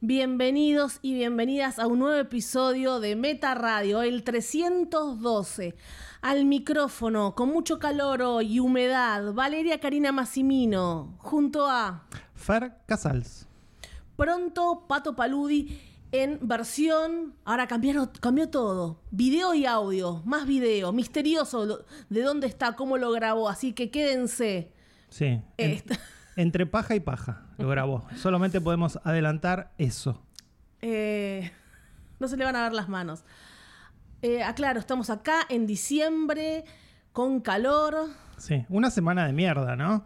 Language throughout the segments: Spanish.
Bienvenidos y bienvenidas a un nuevo episodio de Meta Radio, el 312. Al micrófono, con mucho calor y humedad, Valeria Karina Massimino, junto a Fer Casals. Pronto Pato Paludi en versión. Ahora cambiaron, cambió todo. Video y audio. Más video. Misterioso de dónde está, cómo lo grabó. Así que quédense. Sí. Entre paja y paja lo grabó. Solamente podemos adelantar eso. Eh, no se le van a ver las manos. Eh, aclaro, estamos acá en diciembre, con calor. Sí, una semana de mierda, ¿no?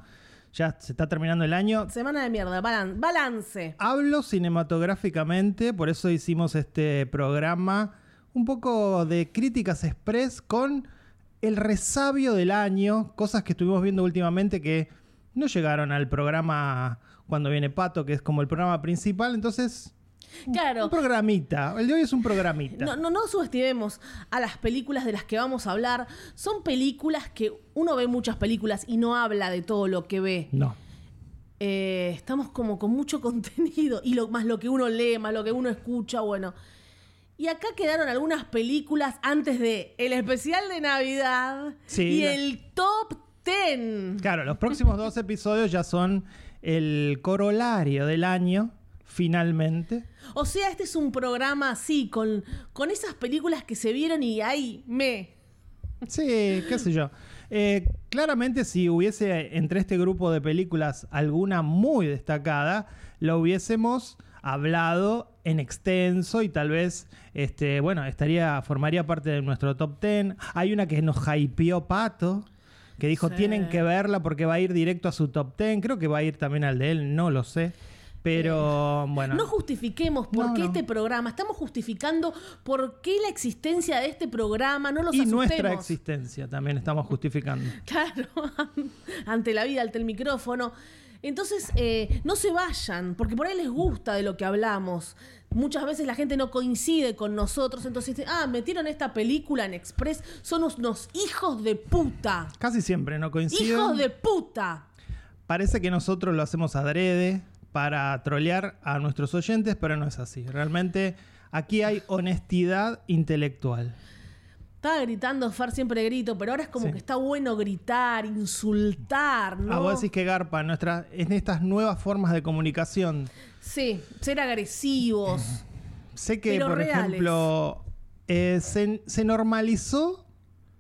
Ya se está terminando el año. Semana de mierda, balance. Hablo cinematográficamente, por eso hicimos este programa un poco de críticas express con el resabio del año, cosas que estuvimos viendo últimamente que no llegaron al programa cuando viene Pato, que es como el programa principal, entonces Claro. Un programita. El de hoy es un programita. No, no, no subestimemos a las películas de las que vamos a hablar. Son películas que uno ve muchas películas y no habla de todo lo que ve. No. Eh, estamos como con mucho contenido y lo, más lo que uno lee, más lo que uno escucha, bueno. Y acá quedaron algunas películas antes de el especial de Navidad y el top 10. Claro, los próximos dos episodios ya son el corolario del año finalmente. O sea, este es un programa así, con, con esas películas que se vieron y ahí me. Sí, qué sé yo. Eh, claramente si hubiese entre este grupo de películas alguna muy destacada, lo hubiésemos hablado en extenso y tal vez, este, bueno, estaría, formaría parte de nuestro top 10. Hay una que nos hypeó Pato, que dijo tienen que verla porque va a ir directo a su top 10. Creo que va a ir también al de él, no lo sé. Pero bueno. No justifiquemos por qué este programa. Estamos justificando por qué la existencia de este programa. No los Y nuestra existencia también estamos justificando. Claro, ante la vida, ante el micrófono. Entonces, eh, no se vayan, porque por ahí les gusta de lo que hablamos. Muchas veces la gente no coincide con nosotros, entonces, ah, metieron esta película en Express, son unos hijos de puta. Casi siempre no coinciden. ¡Hijos de puta! Parece que nosotros lo hacemos adrede, para trolear a nuestros oyentes, pero no es así. Realmente aquí hay honestidad intelectual. Estaba gritando, Far siempre grito, pero ahora es como que está bueno gritar, insultar, ¿no? Ah, vos decís que Garpa, en estas nuevas formas de comunicación. Sí, ser agresivos. sé que, por ejemplo, eh, se normalizó,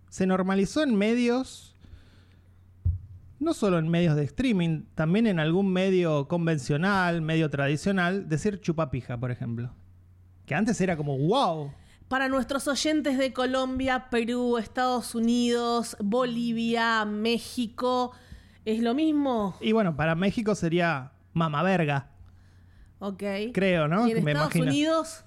se normalizó en medios no solo en medios de streaming, también en algún medio convencional, medio tradicional, decir chupapija, por ejemplo. Que antes era como wow. Para nuestros oyentes de Colombia, Perú, Estados Unidos, Bolivia, México, ¿es lo mismo? Y bueno, para México sería mama verga. Ok. Creo, ¿no? ¿Y en Estados Unidos?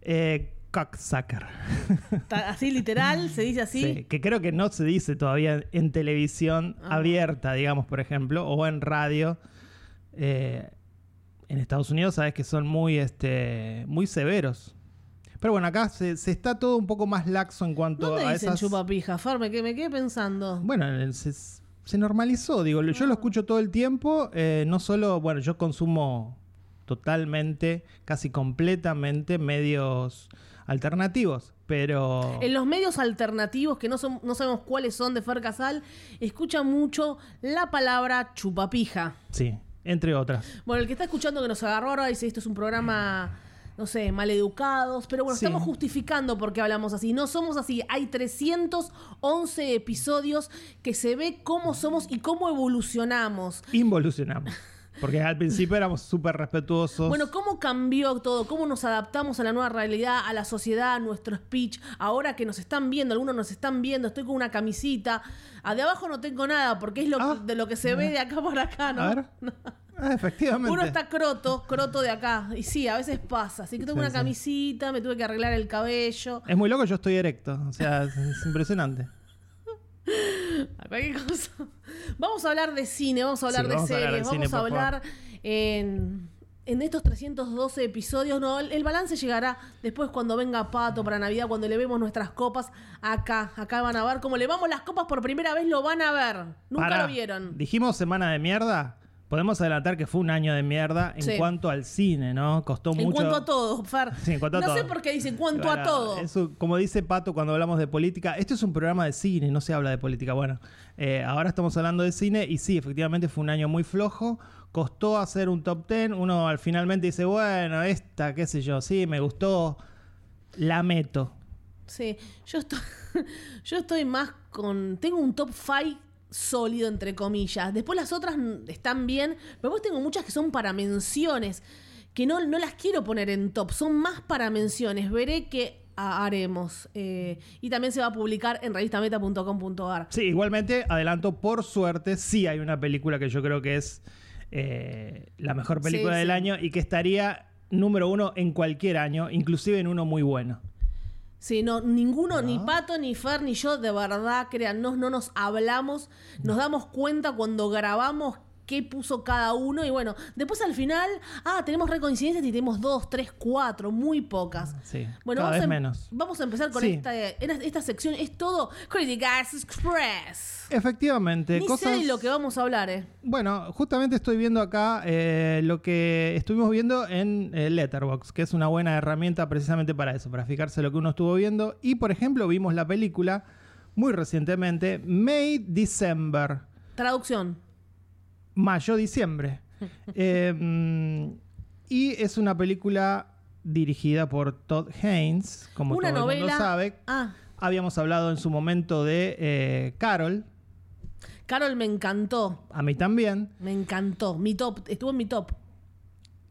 Eh, cocksucker. Así literal, se dice así. Sí, que creo que no se dice todavía en televisión ah. abierta, digamos, por ejemplo, o en radio. Eh, en Estados Unidos sabes que son muy, este, muy severos. Pero bueno, acá se, está todo un poco más laxo en cuanto ¿Dónde a dicen esas... chupapija, Farme, que me quedé pensando. Bueno, se, normalizó, digo, yo lo ah. escucho todo el tiempo, eh, no solo, bueno, yo consumo totalmente, casi completamente medios alternativos, pero... En los medios alternativos, que no, son, no sabemos cuáles son de Fer Casal, escucha mucho la palabra chupapija. Sí, entre otras. Bueno, el que está escuchando que nos agarró ahora dice, esto es un programa no sé, maleducados, pero bueno, estamos justificando por qué hablamos así. No somos así. Hay 311 episodios que se ve cómo somos y cómo evolucionamos. Involucionamos. Porque al principio éramos súper respetuosos. Bueno, ¿cómo cambió todo? ¿Cómo nos adaptamos a la nueva realidad, a la sociedad, a nuestro speech? Ahora que nos están viendo, algunos nos están viendo, estoy con una camisita. A de abajo no tengo nada, porque es lo ah. de lo que se ve de acá para acá, ¿no? A ver. Ah, efectivamente. Uno está croto, croto de acá. Y sí, a veces pasa. Así que tengo una camisita, me tuve que arreglar el cabello. Es muy loco, yo estoy erecto. O sea, es impresionante. Vamos a hablar de cine, vamos a hablar de series, vamos a hablar en, estos 312 episodios. No, el, balance llegará después cuando venga Pato para Navidad, cuando le vemos nuestras copas acá. Acá van a ver cómo le vamos las copas por primera vez, lo van a ver. Nunca lo vieron. Dijimos semana de mierda. Podemos adelantar que fue un año de mierda en Sí. cuanto al cine, ¿no? Costó En mucho. cuanto a todo, Fer. Sí, en cuanto a no sé por qué dice en cuanto a todo. eso, como dice Pato cuando hablamos de política, esto es un programa de cine, no se habla de política. Bueno, eh, ahora estamos hablando de cine y sí, efectivamente fue un año muy flojo. Costó hacer un top 10. Uno al finalmente dice, bueno, esta, qué sé yo, sí, me gustó. La meto. Sí, yo estoy, yo estoy más con. Tengo un top 5 sólido, entre comillas. Después las otras están bien, pero después tengo muchas que son para menciones, que no, no las quiero poner en top, son más para menciones. Veré qué ha- haremos. Eh, y también se va a publicar en revistameta.com.ar. Sí, igualmente, adelanto, por suerte, sí hay una película que yo creo que es eh, la mejor película Sí, del sí. año y que estaría número uno en cualquier año, inclusive en uno muy bueno. Sí, no, ninguno, Ah. ni Pato, ni Fer, ni yo, de verdad, créannos, no nos hablamos, nos damos cuenta cuando grabamos qué puso cada uno y bueno, después al final, ah, tenemos recoincidencias y tenemos dos, tres, cuatro, muy pocas. Sí, Bueno, cada vamos, vez a, em- menos. vamos a empezar con Sí. esta, esta, sección, es todo Critics Express. Efectivamente, Ni cosas... sé de lo que vamos a hablar, eh. Bueno, justamente estoy viendo acá eh, lo que estuvimos viendo en eh, Letterboxd, que es una buena herramienta precisamente para eso, para fijarse lo que uno estuvo viendo. Y, por ejemplo, vimos la película muy recientemente, May December, Traducción. Mayo-diciembre. Eh, mm, y es una película dirigida por Todd Haynes, como Una todo el novela. mundo sabe. Ah, Habíamos hablado en su momento de eh, Carol, Carol me encantó. a mí también. Me encantó. Mi top, estuvo en mi top.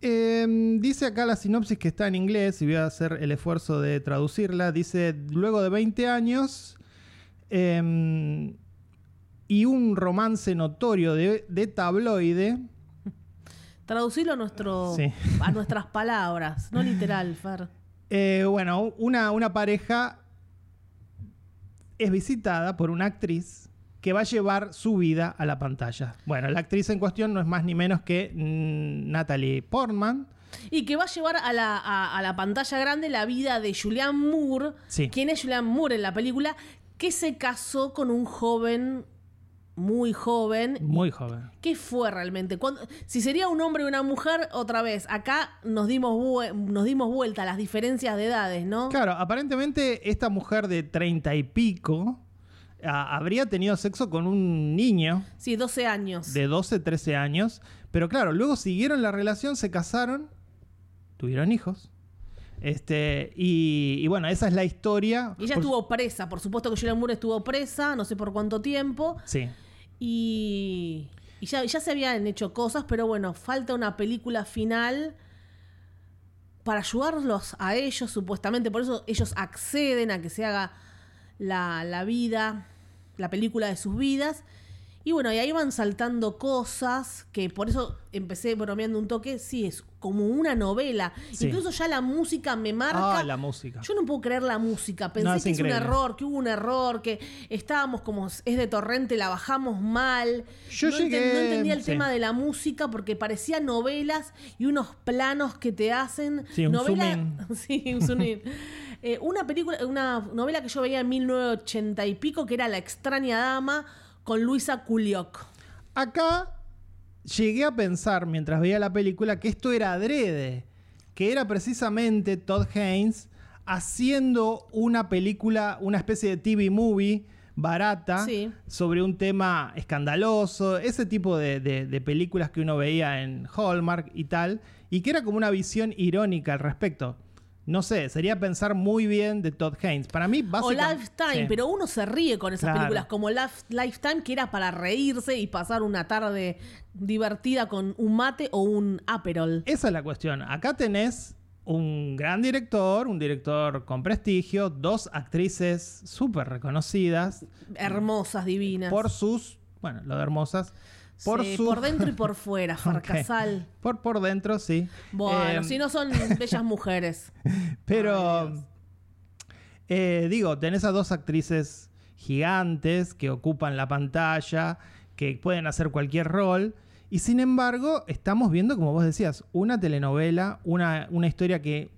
Eh, dice acá la sinopsis que está en inglés y voy a hacer el esfuerzo de traducirla. Dice, luego de 20 años eh, y un romance notorio de, de tabloide, Traducirlo a, nuestro, Sí. a nuestras palabras, no literal, Fer. eh, bueno, una, una pareja es visitada por una actriz que va a llevar su vida a la pantalla. Bueno, la actriz en cuestión no es más ni menos que mm, Natalie Portman. Y que va a llevar a la, a, a la pantalla grande la vida de Julianne Moore. Sí. ¿Quién es Julianne Moore en la película? Que se casó con un joven, muy joven. Muy joven. ¿Qué fue realmente? Si sería un hombre o una mujer, otra vez, acá nos dimos, nos dimos vuelta a las diferencias de edades, ¿no? Claro, aparentemente esta mujer de treinta y pico habría tenido sexo con un niño Sí, 12 años. de 12, 13 años, pero claro, luego siguieron la relación, se casaron, tuvieron hijos. Este, y, y bueno, esa es la historia. Y ella Por- estuvo presa, por supuesto que Julianne Moore estuvo presa, no sé por cuánto tiempo. Sí. Y, ya, ya se habían hecho cosas, pero bueno, falta una película final para ayudarlos a ellos, supuestamente. Por eso ellos acceden a que se haga la, la vida, la película de sus vidas. Y bueno, y ahí van saltando cosas que por eso empecé bromeando un toque. Sí, es como una novela. Sí. Incluso ya la música me marca. Ah, la música. Yo no puedo creer la música. Pensé No, es que es un error, que hubo un error, que estábamos como es de torrente, la bajamos mal. Yo no, llegué- no entendía el sí. tema de la música porque parecía novelas y unos planos que te hacen. Sí, un novela, sí, un zoom. Eh, una película, una novela que yo veía en 1980 y pico, que era La extraña dama con Luisa Kuliok. Acá llegué a pensar mientras veía la película que esto era adrede, que era precisamente Todd Haynes haciendo una película, una especie de TV movie barata Sí. sobre un tema escandaloso, ese tipo de, de- de películas que uno veía en Hallmark y tal, y que era como una visión irónica al respecto. No sé, sería pensar muy bien de Todd Haynes. Para mí, O básicamente... Lifetime, sí. pero uno se ríe con esas Claro. películas, como Lif- Lifetime, que era para reírse y pasar una tarde divertida con un mate o un aperol. Esa es la cuestión. Acá tenés un gran director, un director con prestigio, dos actrices súper reconocidas Hermosas, divinas. por sus, bueno, lo de hermosas, por Sí, su... por dentro y por fuera. Farcasal. Por, por dentro, sí. Bueno, Eh, si no son bellas mujeres. Pero, eh, digo, tenés a dos actrices gigantes que ocupan la pantalla, que pueden hacer cualquier rol. Y sin embargo, estamos viendo, como vos decías, una telenovela, una, una historia que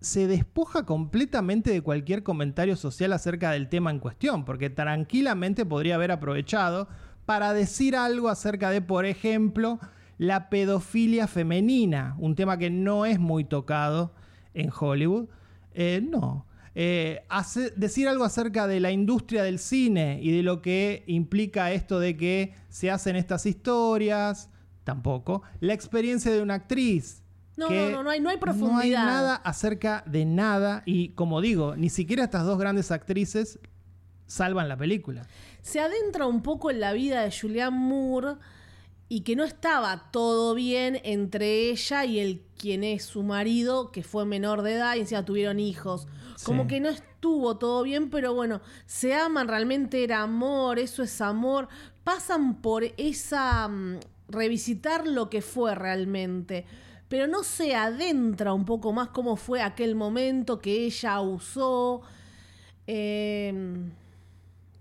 se despoja completamente de cualquier comentario social acerca del tema en cuestión, porque tranquilamente podría haber aprovechado para decir algo acerca de, por ejemplo, la pedofilia femenina, un tema que no es muy tocado en Hollywood. Eh, no. Eh, hace- decir algo acerca de la industria del cine y de lo que implica esto de que se hacen estas historias, tampoco. La experiencia de una actriz. No, no, no, no hay- no hay No hay profundidad. nada acerca de nada y como digo, ni siquiera estas dos grandes actrices salvan la película. Se adentra un poco en la vida de Julianne Moore y que no estaba todo bien entre ella y el quien es su marido, que fue menor de edad y encima tuvieron hijos. Como Sí. que no estuvo todo bien, pero bueno, se aman, realmente era amor, eso es amor. Pasan por esa... mm, revisitar lo que fue realmente. Pero no se adentra un poco más cómo fue aquel momento que ella usó. Eh,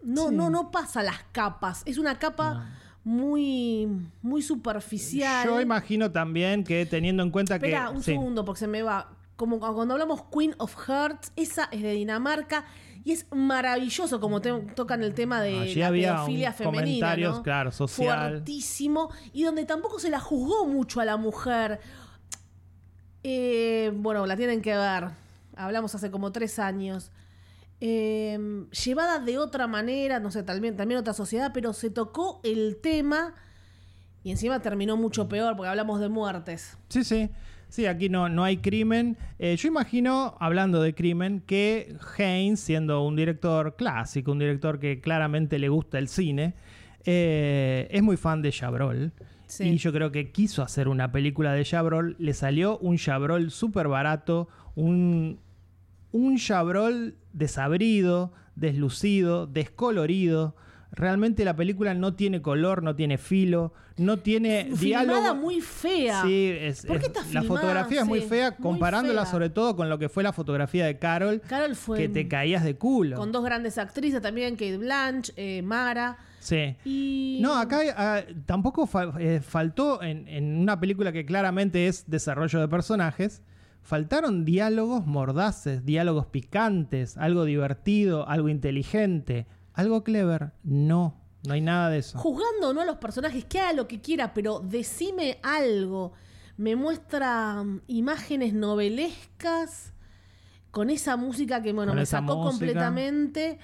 no, Sí. no, no pasa las capas. Es una capa muy, muy superficial. Yo imagino también que teniendo en cuenta Espera, que... un sí. segundo, porque se me va. Como cu- cuando hablamos Queen of Hearts, esa es de Dinamarca y es maravilloso como te- tocan el tema de Allí la había pedofilia un femenina. comentarios, ¿no? claro, social. Fuertísimo y donde tampoco se la juzgó mucho a la mujer. Eh, bueno, la tienen que ver. Hablamos hace como tres años. Eh, llevada de otra manera, no sé, también, también otra sociedad, pero se tocó el tema y encima terminó mucho peor porque hablamos de muertes. Sí, sí. Sí, aquí no, no hay crimen. Eh, yo imagino, hablando de crimen, que Haynes, siendo un director clásico, un director que claramente le gusta el cine, eh, es muy fan de Chabrol. Sí. Y yo creo que quiso hacer una película de Chabrol. Le salió un Chabrol súper barato, un, un Chabrol desabrido, deslucido, descolorido. Realmente la película no tiene color, no tiene filo, no tiene Filmada diálogo. muy fea. Sí, es, ¿Por qué es- está la fotografía es muy fea Muy comparándola fea. sobre todo con lo que fue la fotografía de Carol, Carol fue que te caías de culo. con dos grandes actrices también, Kate Blanche, eh, Mara. Sí. Y. No, acá ah, tampoco fa- eh, faltó en, en una película que claramente es desarrollo de personajes, faltaron diálogos mordaces, diálogos picantes, algo divertido, algo inteligente, algo clever. No, no hay nada de eso. Juzgando no a los personajes, que haga lo que quiera, pero decime algo. Me muestra mm, imágenes novelescas con esa música que, bueno, me sacó música. completamente.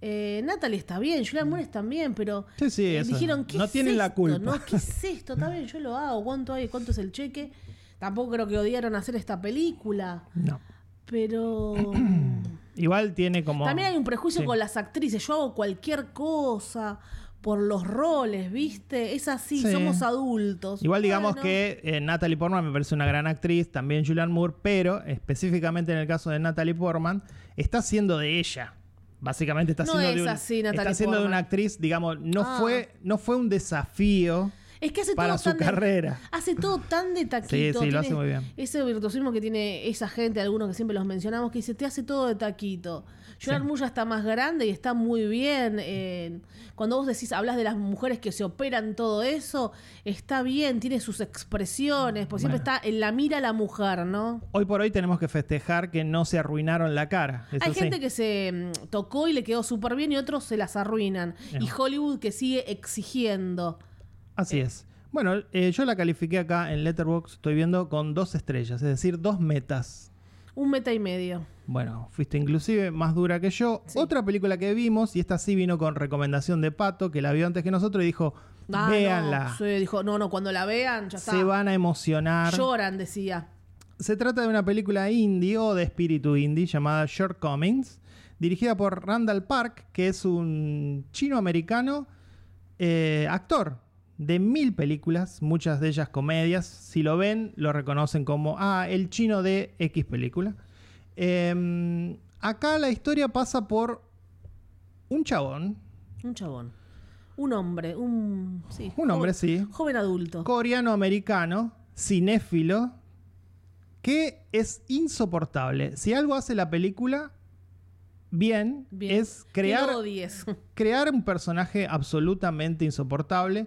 Eh, Natalie está bien, Julian Moore está bien, pero Sí, sí, eh, dijeron ¿qué No es tienen la culpa. ¿no? ¿Qué es esto? Está bien, yo lo hago. ¿Cuánto hay? ¿Cuánto es el cheque? Tampoco creo que odiaron hacer esta película, No. pero Igual tiene como... también hay un prejuicio Sí. con las actrices. Yo hago cualquier cosa por los roles, ¿viste? Es así, Sí. somos adultos. Igual digamos que eh, Natalie Portman me parece una gran actriz, también Julianne Moore, pero específicamente en el caso de Natalie Portman, está haciendo de ella. Básicamente está No haciendo es de un- así, está haciendo de una actriz, digamos, no Ah. fue no fue un desafío Es que hace para todo su tan de- carrera. hace todo tan de taquito. Sí, sí, lo hace muy bien. Ese virtuosismo que tiene esa gente, algunos que siempre los mencionamos, que dice, te hace todo de taquito. Moore ya está más grande y está muy bien. eh, cuando vos decís, hablas de las mujeres que se operan todo eso, está bien, tiene sus expresiones, pues siempre está en la mira la mujer, ¿no? Hoy por hoy tenemos que festejar que no se arruinaron la cara. Eso Hay sí. gente que se mm, tocó y le quedó súper bien y otros se las arruinan. No. Y Hollywood que sigue exigiendo. Así es. Bueno, eh, yo la califiqué acá en Letterboxd, estoy viendo con dos estrellas, es decir, dos metas. Un meta y medio. Bueno, fuiste inclusive más dura que yo. Otra película que vimos, y esta sí vino con recomendación de Pato, que la vio antes que nosotros, y dijo, Ah, véanla, No, sí, dijo, no, no, cuando la vean, ya está. se van a emocionar. Lloran, decía. Se trata de una película indie o de espíritu indie llamada Shortcomings, dirigida por Randall Park, que es un chino-americano eh, actor de mil películas, muchas de ellas comedias. Si lo ven, lo reconocen como, ah, el chino de X película. Eh, acá la historia pasa por un chabón, Un chabón. Un hombre, un. Sí, Un hombre, joven- sí. Joven adulto. coreano-americano, cinéfilo, que es insoportable. Si algo hace la película bien, Bien. es crear, crear un personaje absolutamente insoportable.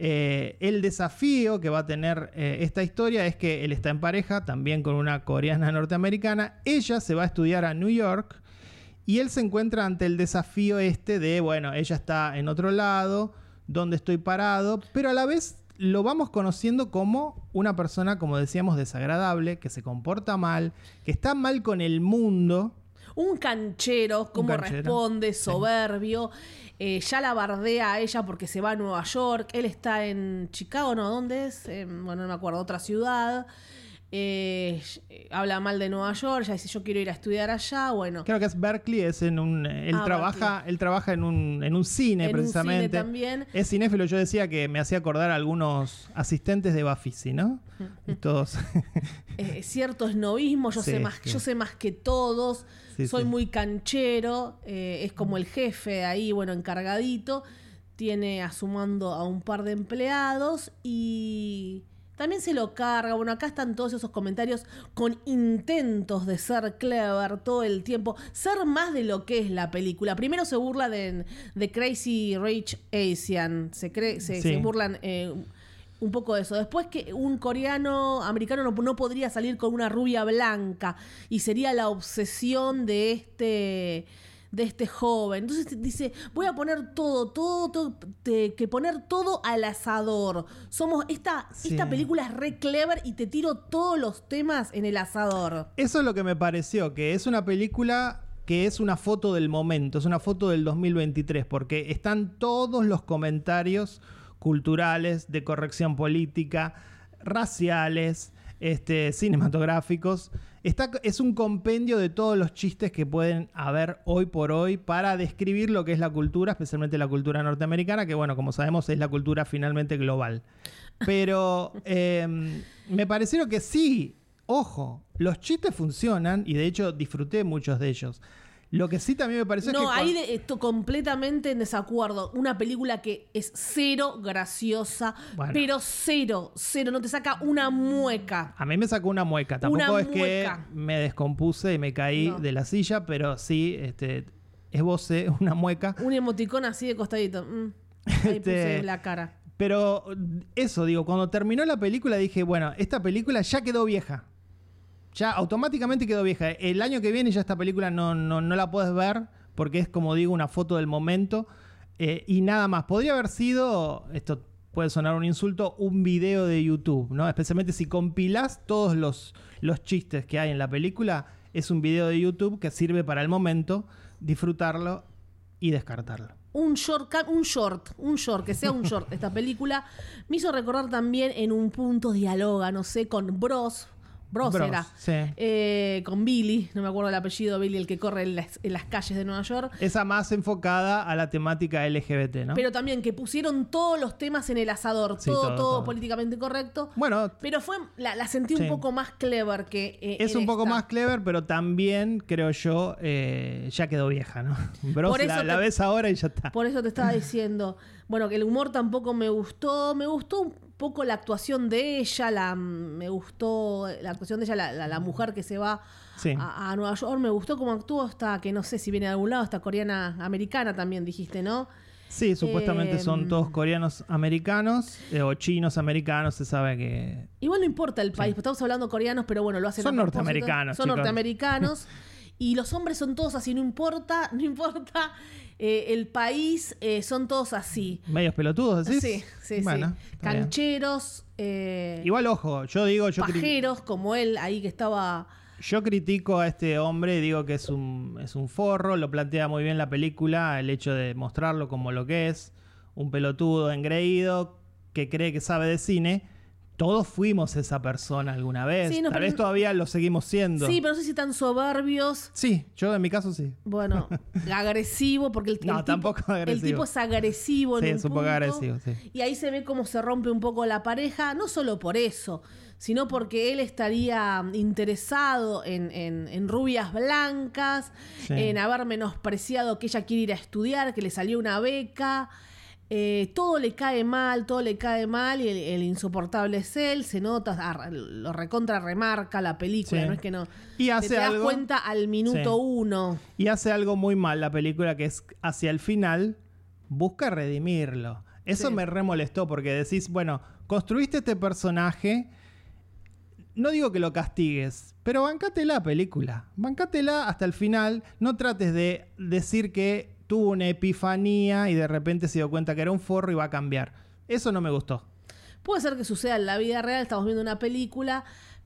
Eh, el desafío que va a tener eh, esta historia es que él está en pareja también con una coreana norteamericana. Ella se va a estudiar a New York y él se encuentra ante el desafío este de, bueno, ella está en otro lado, dónde estoy parado, pero a la vez lo vamos conociendo como una persona, como decíamos, desagradable, que se comporta mal, que está mal con el mundo. Un canchero, cómo canchero, responde, sí. soberbio. Eh, ya la bardea a ella porque se va a Nueva York. Él está en Chicago, ¿no? ¿Dónde es? Eh, bueno, no me acuerdo, otra ciudad. Eh, habla mal de Nueva York, ya dice yo quiero ir a estudiar allá. Bueno, Creo que es Berkeley, es en un. Él Ah, trabaja, él trabaja en un, en un cine, En un precisamente. cine también. Es cinéfilo, yo decía que me hacía acordar a algunos asistentes de Bafisi, ¿no? Y todos. eh, cierto esnovismo, yo, Sí, sé más, sí. yo sé más que todos, Sí, soy sí. muy canchero, eh, es como el jefe ahí, bueno, encargadito, tiene a su mando a un par de empleados y también se lo carga. Bueno, acá están todos esos comentarios con intentos de ser clever todo el tiempo, ser más de lo que es la película. Primero se burla de, de Crazy Rich Asian, se, cree, se, Sí. se burlan... eh, un poco de eso. Después que un coreano americano no, no podría salir con una rubia blanca y sería la obsesión de este de este joven. Entonces dice, voy a poner todo, todo, todo te- que poner todo al asador. Somos esta Sí. esta película es re clever y te tiro todos los temas en el asador. Eso es lo que me pareció, que es una película que es una foto del momento, es una foto del 2023, porque están todos los comentarios culturales, de corrección política, raciales, este, cinematográficos. Está, es un compendio de todos los chistes que pueden haber hoy por hoy para describir lo que es la cultura, especialmente la cultura norteamericana, que bueno, como sabemos es la cultura finalmente global. Pero eh, me parecieron que sí, ojo, los chistes funcionan y de hecho disfruté muchos de ellos. Lo que sí también me pareció es No, que... ahí cuan- de- estoy completamente en desacuerdo. Una película que es cero graciosa, Bueno. pero cero, cero, no te saca una mueca. A mí me sacó una mueca. Tampoco Una es que mueca. me descompuse y me caí No. de la silla, pero sí, este, es vos una mueca. Un emoticón así de costadito. Mm. Ahí Este- puse la cara. Pero eso, digo, cuando terminó la película dije, bueno, esta película ya quedó vieja. Ya automáticamente quedó vieja. El año que viene ya esta película no, no, no la puedes ver porque es, como digo, una foto del momento eh, y nada más. Podría haber sido, esto puede sonar un insulto, un video de YouTube, ¿no? Especialmente si compilás todos los, los chistes que hay en la película, es un video de YouTube que sirve para el momento, disfrutarlo y descartarlo. Un short, un short, un short, que sea un short. Esta película me hizo recordar también en un punto dialoga, no sé, con Bros. Bros, Bros, era. sí. Eh, con Billy, no me acuerdo el apellido, Billy, el que corre en las, en las calles de Nueva York. Esa más enfocada a la temática LGBT, ¿no? Pero también que pusieron todos los temas en el asador, Sí, todo, todo, todo, todo. políticamente correcto. bueno, Pero fue, la, la sentí Sí. un poco más clever que. eh, es un poco más clever, pero también, creo yo, eh, ya quedó vieja, ¿no? Bros, Por eso la, la ves ahora y ya está. Por eso te estaba diciendo, bueno, que el humor tampoco me gustó, me gustó un poco la actuación de ella, la, me gustó la actuación de ella, la, la- la mujer que se va Sí. a, a Nueva York, me gustó cómo actuó hasta, que no sé si viene de algún lado, esta coreana americana también dijiste, ¿no? Sí, supuestamente Eh, son todos coreanos americanos eh, o chinos americanos, se sabe que... Igual no importa el país, estamos hablando coreanos, pero bueno, lo hacen Son norteamericanos, Son chicos. norteamericanos. y los hombres son todos así, no importa, no importa eh, el país, eh, son todos así. Medios pelotudos. Sí, sí, Bueno, sí. bien. Cancheros, eh, Igual, ojo, yo digo, yo, pajeros, como él ahí que estaba. yo critico a este hombre, digo que es un, es un forro, lo plantea muy bien la película, el hecho de mostrarlo como lo que es, un pelotudo engreído que cree que sabe de cine. Todos fuimos esa persona alguna vez. Sí, no, Tal vez todavía lo seguimos siendo. Sí, pero no sé si tan soberbios. Sí, yo en mi caso sí. Bueno, agresivo, porque el, tipo, agresivo. el tipo es agresivo en Sí, un es un poco punto, agresivo, sí. Y ahí se ve cómo se rompe un poco la pareja, no solo por eso, sino porque él estaría interesado en, en- en rubias blancas, Sí. en haber menospreciado que ella quiere ir a estudiar, que le salió una beca. Eh, todo le cae mal, todo le cae mal y el, el insoportable es él, se nota, lo recontra remarca la película, Sí. no es que no. Y hace te das algo- cuenta al minuto Sí. uno. Y hace algo muy mal la película que es hacia el final busca redimirlo. Eso Sí. me remolestó porque decís, bueno, construiste este personaje, no digo que lo castigues, pero bancate la película, bancatela hasta el final, no trates de decir que tuvo una epifanía y de repente se dio cuenta que era un forro y va a cambiar. Eso no me gustó. Puede ser que suceda en la vida real, estamos viendo una película,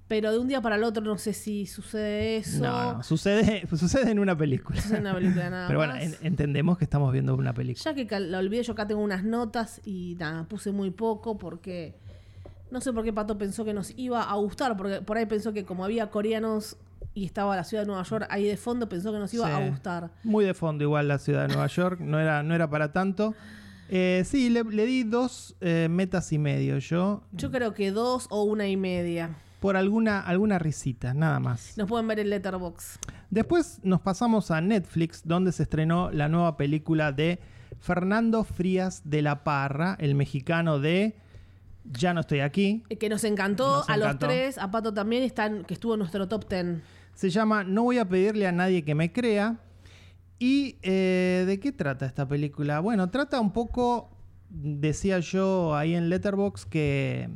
pero de un día para el otro no sé si sucede eso. No, no, sucede, sucede en una película. Sucede en una película nada Pero bueno, más. en- entendemos que estamos viendo una película. Ya que la olvidé, yo acá tengo unas notas y nada, puse muy poco porque no sé por qué Pato pensó que nos iba a gustar, porque por ahí pensó que como había coreanos y estaba la ciudad de Nueva York ahí de fondo, pensó que nos iba Sí. a gustar. Muy de fondo igual la ciudad de Nueva York, no era, no era para tanto. Eh, sí, le, le di dos eh, metas y medio yo, Yo creo que dos o una y media. por alguna, alguna risita, nada más. Nos pueden ver en Letterbox. Después nos pasamos a Netflix, donde se estrenó la nueva película de Fernando Frías de la Parra, el mexicano de Ya no estoy aquí. Eh, Que nos encantó Nos a los tres, a Pato también, están, que estuvo en nuestro top ten. Se llama No voy a pedirle a nadie que me crea. ¿Y eh, de qué trata esta película? Bueno, trata un poco, decía yo ahí en Letterbox, que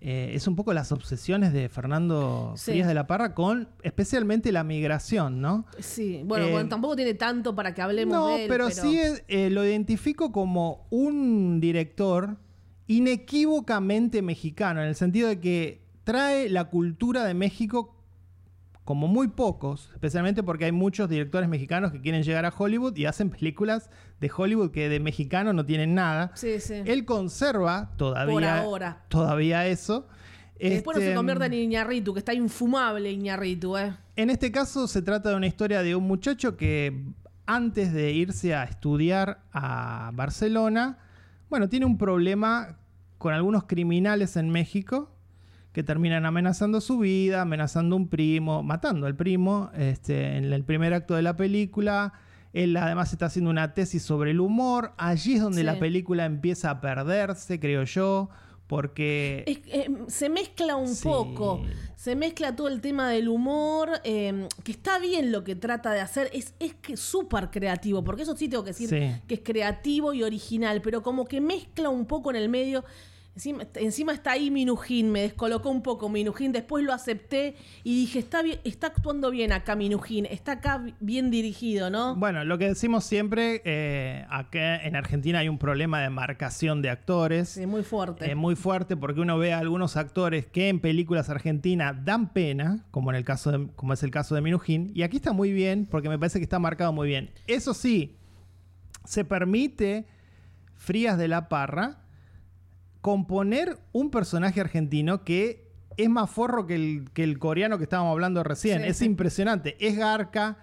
eh, es un poco las obsesiones de Fernando Sí. Frías de la Parra con especialmente la migración, ¿no? Sí, bueno, Eh, bueno, tampoco tiene tanto para que hablemos No, de él. pero, sí es- lo identifico como un director inequívocamente mexicano, en el sentido de que trae la cultura de México como muy pocos, especialmente porque hay muchos directores mexicanos que quieren llegar a Hollywood y hacen películas de Hollywood que de mexicano no tienen nada. Sí, sí. Él conserva todavía, Por ahora. todavía eso. Después no se Este, convierta en Iñarritu, que está infumable Iñarritu, ¿eh? En este caso se trata de una historia de un muchacho que antes de irse a estudiar a Barcelona, bueno, tiene un problema con algunos criminales en México que terminan amenazando su vida, amenazando a un primo, matando al primo este, en el primer acto de la película. Él además está haciendo una tesis sobre el humor. Allí es donde Sí. la película empieza a perderse, creo yo, porque... Es- eh, se mezcla un Sí. poco. Se mezcla todo el tema del humor, eh, que está bien lo que trata de hacer. Es, es que súper creativo, porque eso sí tengo que decir Sí. que es creativo y original, pero como que mezcla un poco en el medio. Encima, encima está ahí Minujín, me descolocó un poco Minujín, después lo acepté y dije, está, bien, está actuando bien acá Minujín, está acá bi- bien dirigido, ¿no? Bueno, lo que decimos siempre, eh, acá en Argentina hay un problema de marcación de actores. Sí, muy fuerte. eh, muy fuerte porque uno ve a algunos actores que en películas argentinas dan pena, como en el caso de- como es el caso de Minujín, y aquí está muy bien porque me parece que está marcado muy bien. Eso sí, se permite Frías de la Parra componer un personaje argentino que es más forro que el, que el coreano que estábamos hablando recién. Sí, es sí. impresionante. Es garca,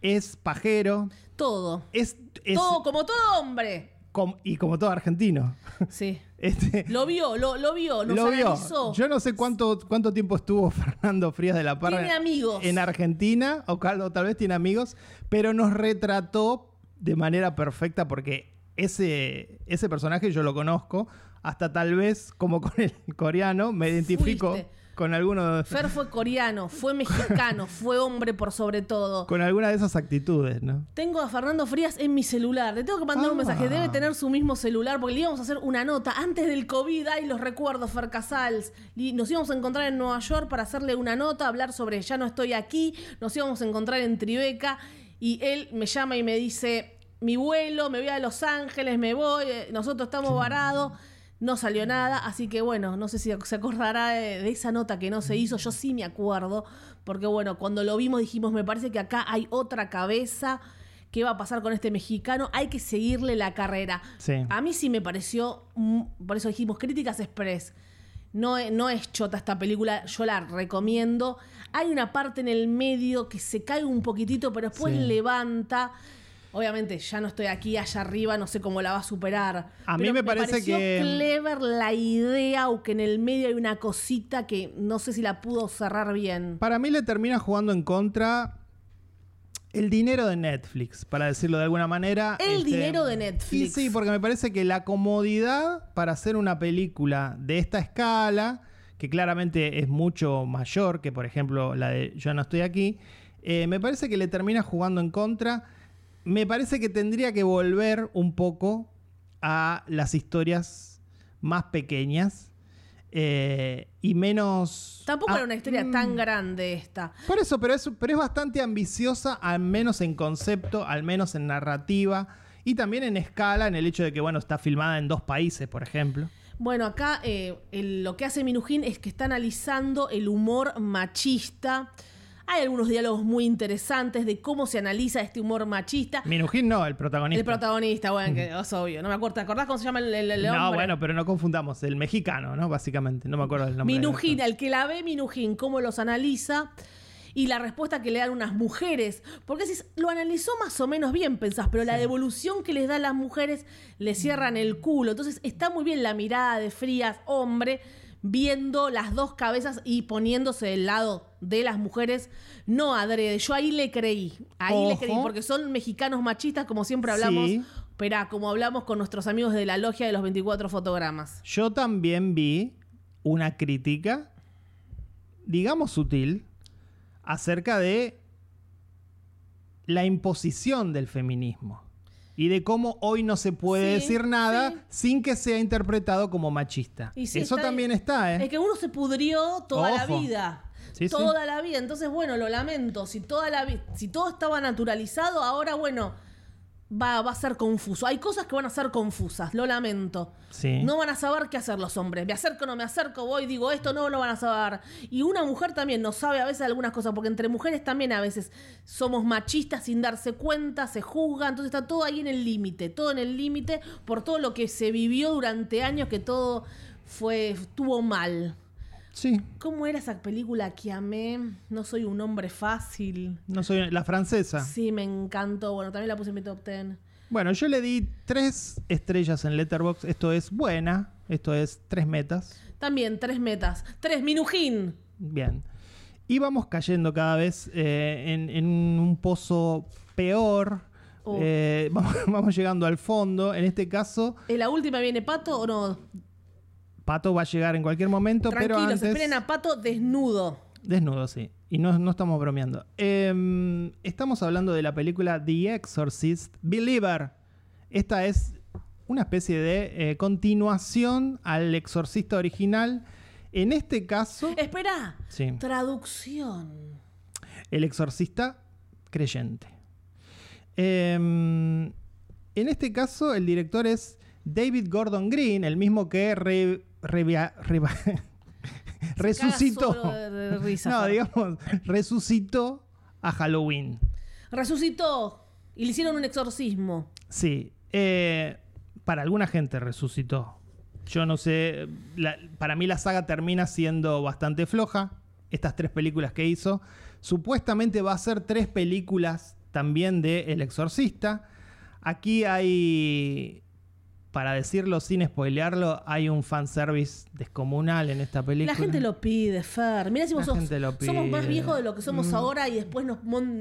es pajero, todo. es, es todo, como todo hombre. com- y como todo argentino. Sí. Este, Lo vio, lo, lo vio, nos lo vio. Yo no sé cuánto, cuánto tiempo estuvo Fernando Frías de la Parra Tiene amigos. en Argentina, o, o tal vez tiene amigos, pero nos retrató de manera perfecta porque ese, ese personaje yo lo conozco, hasta tal vez como con el coreano me identifico Fuiste. con alguno de- Fer fue coreano, fue mexicano, fue hombre por sobre todo. con alguna de esas actitudes, ¿no? Tengo a Fernando Frías en mi celular. Le tengo que mandar un Ah. mensaje. Debe tener su mismo celular porque le íbamos a hacer una nota antes del COVID. Ay, los recuerdos, Fer Casals. Y Nos íbamos a encontrar en Nueva York para hacerle una nota, hablar sobre Ya no estoy aquí. Nos íbamos a encontrar en Tribeca. Y él me llama y me dice: Mi vuelo, me voy a Los Ángeles, me voy. eh, Nosotros estamos varados. No salió nada, así que bueno, no sé si se acordará de, de esa nota que no se hizo, yo sí me acuerdo, porque bueno, cuando lo vimos dijimos, me parece que acá hay otra cabeza, ¿qué va a pasar con este mexicano? Hay que seguirle la carrera. Sí. A mí sí me pareció, mm, por eso dijimos, críticas express. No, no es chota esta película, yo la recomiendo. Hay una parte en el medio que se cae un poquitito, pero después Sí. levanta. Obviamente, ya no estoy aquí allá arriba, no sé cómo la va a superar. A mí Pero me parece pareció que- clever la idea, aunque en el medio hay una cosita que no sé si la pudo cerrar bien. Para mí le termina jugando en contra el dinero de Netflix, para decirlo de alguna manera. este, El dinero de Y Netflix. sí, porque me parece que la comodidad para hacer una película de esta escala, que claramente es mucho mayor que, por ejemplo, la de Yo no estoy aquí, eh, me parece que le termina jugando en contra. Me parece que tendría que volver un poco a las historias más pequeñas. eh, y menos... Tampoco era una historia mm, tan grande esta. Por eso, pero es, pero es bastante ambiciosa, al menos en concepto, al menos en narrativa y también en escala, en el hecho de que, bueno, está filmada en dos países, por ejemplo. Bueno, acá eh, el- lo que hace Minujín es que está analizando el humor machista. Hay algunos diálogos muy interesantes de cómo se analiza este humor machista. Minujín no, el protagonista. El protagonista, bueno, que es obvio. No me acuerdo. ¿Te acordás cómo se llama el, el- el No, hombre? bueno, pero no confundamos. El mexicano, ¿no? Básicamente. No me acuerdo del nombre. Minujín, el que la ve Minujín, cómo los analiza y la respuesta que le dan unas mujeres. Porque si lo analizó más o menos bien, pensás, pero la devolución que les dan las mujeres le cierran el culo. Entonces está muy bien la mirada de Frías, hombre, viendo las dos cabezas y poniéndose del lado de las mujeres. No adrede, yo ahí le creí. Ahí le creí, porque son mexicanos machistas, como siempre hablamos. Sí. Pero como hablamos con nuestros amigos de la logia de los 24 fotogramas. Yo también vi una crítica, digamos sutil, acerca de la imposición del feminismo y de cómo hoy no se puede Sí, decir nada sí. sin que sea interpretado como machista. Y sí, Eso está- también está, ¿eh? Es que uno se pudrió toda la vida. Sí, sí. toda la vida. Entonces, bueno, lo lamento. Si toda la si todo estaba naturalizado, ahora, bueno, va, va a ser confuso. Hay cosas que van a ser confusas, lo lamento. Sí. No van a saber qué hacer los hombres. Me acerco, no me acerco, voy, digo esto, no lo van a saber. Y una mujer también no sabe a veces algunas cosas, porque entre mujeres también a veces somos machistas sin darse cuenta, se juzga, entonces está todo ahí en el límite, todo en el límite por todo lo que se vivió durante años que todo fue estuvo mal. Sí. ¿Cómo era esa película que amé? No soy un hombre fácil. No soy la francesa. Sí, me encantó. Bueno, también la puse en mi top 10. Bueno, yo le di tres estrellas en Letterboxd. Esto es buena. Esto es tres metas. También, tres metas. Tres, Minujín. Bien. Y vamos cayendo cada vez eh, en, en un pozo peor. Oh. Eh, vamos, vamos llegando al fondo. En este caso, ¿En la última viene Pato o no? Pato va a llegar en cualquier momento, pero Tranquilos, antes... esperen a Pato desnudo. Desnudo, sí. Y no, no estamos bromeando. Em, estamos hablando de la película The Exorcist Believer. Esta es una especie de eh, continuación al exorcista original. En este caso, Espera. sí, Traducción. el exorcista creyente. Em, en este caso, el director es David Gordon Green, el mismo que re- revia- reva- resucitó. Caga solo de- de risa, No, digamos, resucitó a Halloween. Resucitó. Y le hicieron un exorcismo. Sí. eh, para alguna gente resucitó. Yo no sé. la- para mí la saga termina siendo bastante floja. Estas tres películas que hizo. Supuestamente va a ser tres películas también de El Exorcista. Aquí hay. Para decirlo sin spoilearlo, hay un fanservice descomunal en esta película. La gente lo pide, Fer. Mira si vos sos- somos más viejos de lo que somos Mm. ahora y después nos,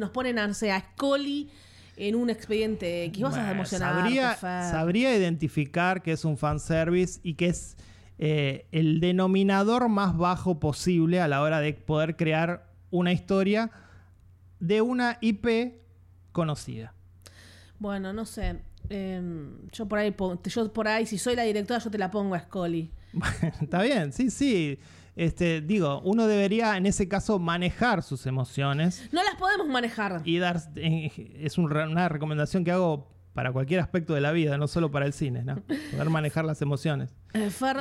ponen a, Scully en un expediente X. Vas a emocionar. sabría, sabría identificar que es un fanservice y que es eh, el denominador más bajo posible a la hora de poder crear una historia de una IP conocida. Bueno, no sé. Em, yo por ahí, yo por ahí, si soy la directora, yo te la pongo a Scully. Está bien, sí, sí. Este, digo, uno debería en ese caso manejar sus emociones No las podemos manejar. y dar. eh, es una recomendación que hago para cualquier aspecto de la vida, no solo para el cine, ¿no? Poder manejar las emociones. Eh, Fer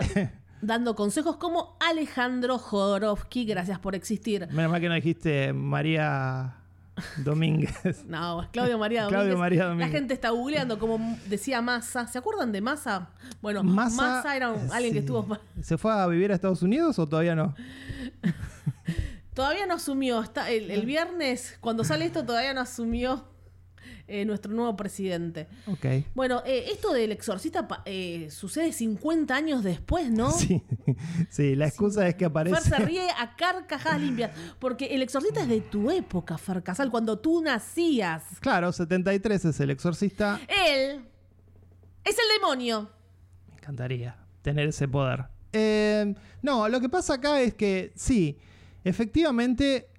dando consejos como Alejandro Jodorowsky. Gracias por existir. Menos mal que no dijiste María Domínguez. No, es Claudio María Domínguez. Claudio María La gente está googleando, como decía Massa. ¿Se acuerdan de Massa? Bueno, Massa, Massa, era un- alguien que estuvo. ¿Se fue a vivir a Estados Unidos o todavía no? Todavía no asumió. Está, el, el viernes, cuando sale esto, todavía no asumió eh, nuestro nuevo presidente. Ok. Bueno, eh, esto del exorcista eh, sucede 50 años después, ¿no? Sí, sí, la excusa es que Fer se aparece. ríe a carcajadas limpias. Porque el exorcista es de tu época, Fer Casal, cuando tú nacías. Claro, 73 es el exorcista. Él es el demonio. Me encantaría tener ese poder. No, lo que pasa acá es que sí, efectivamente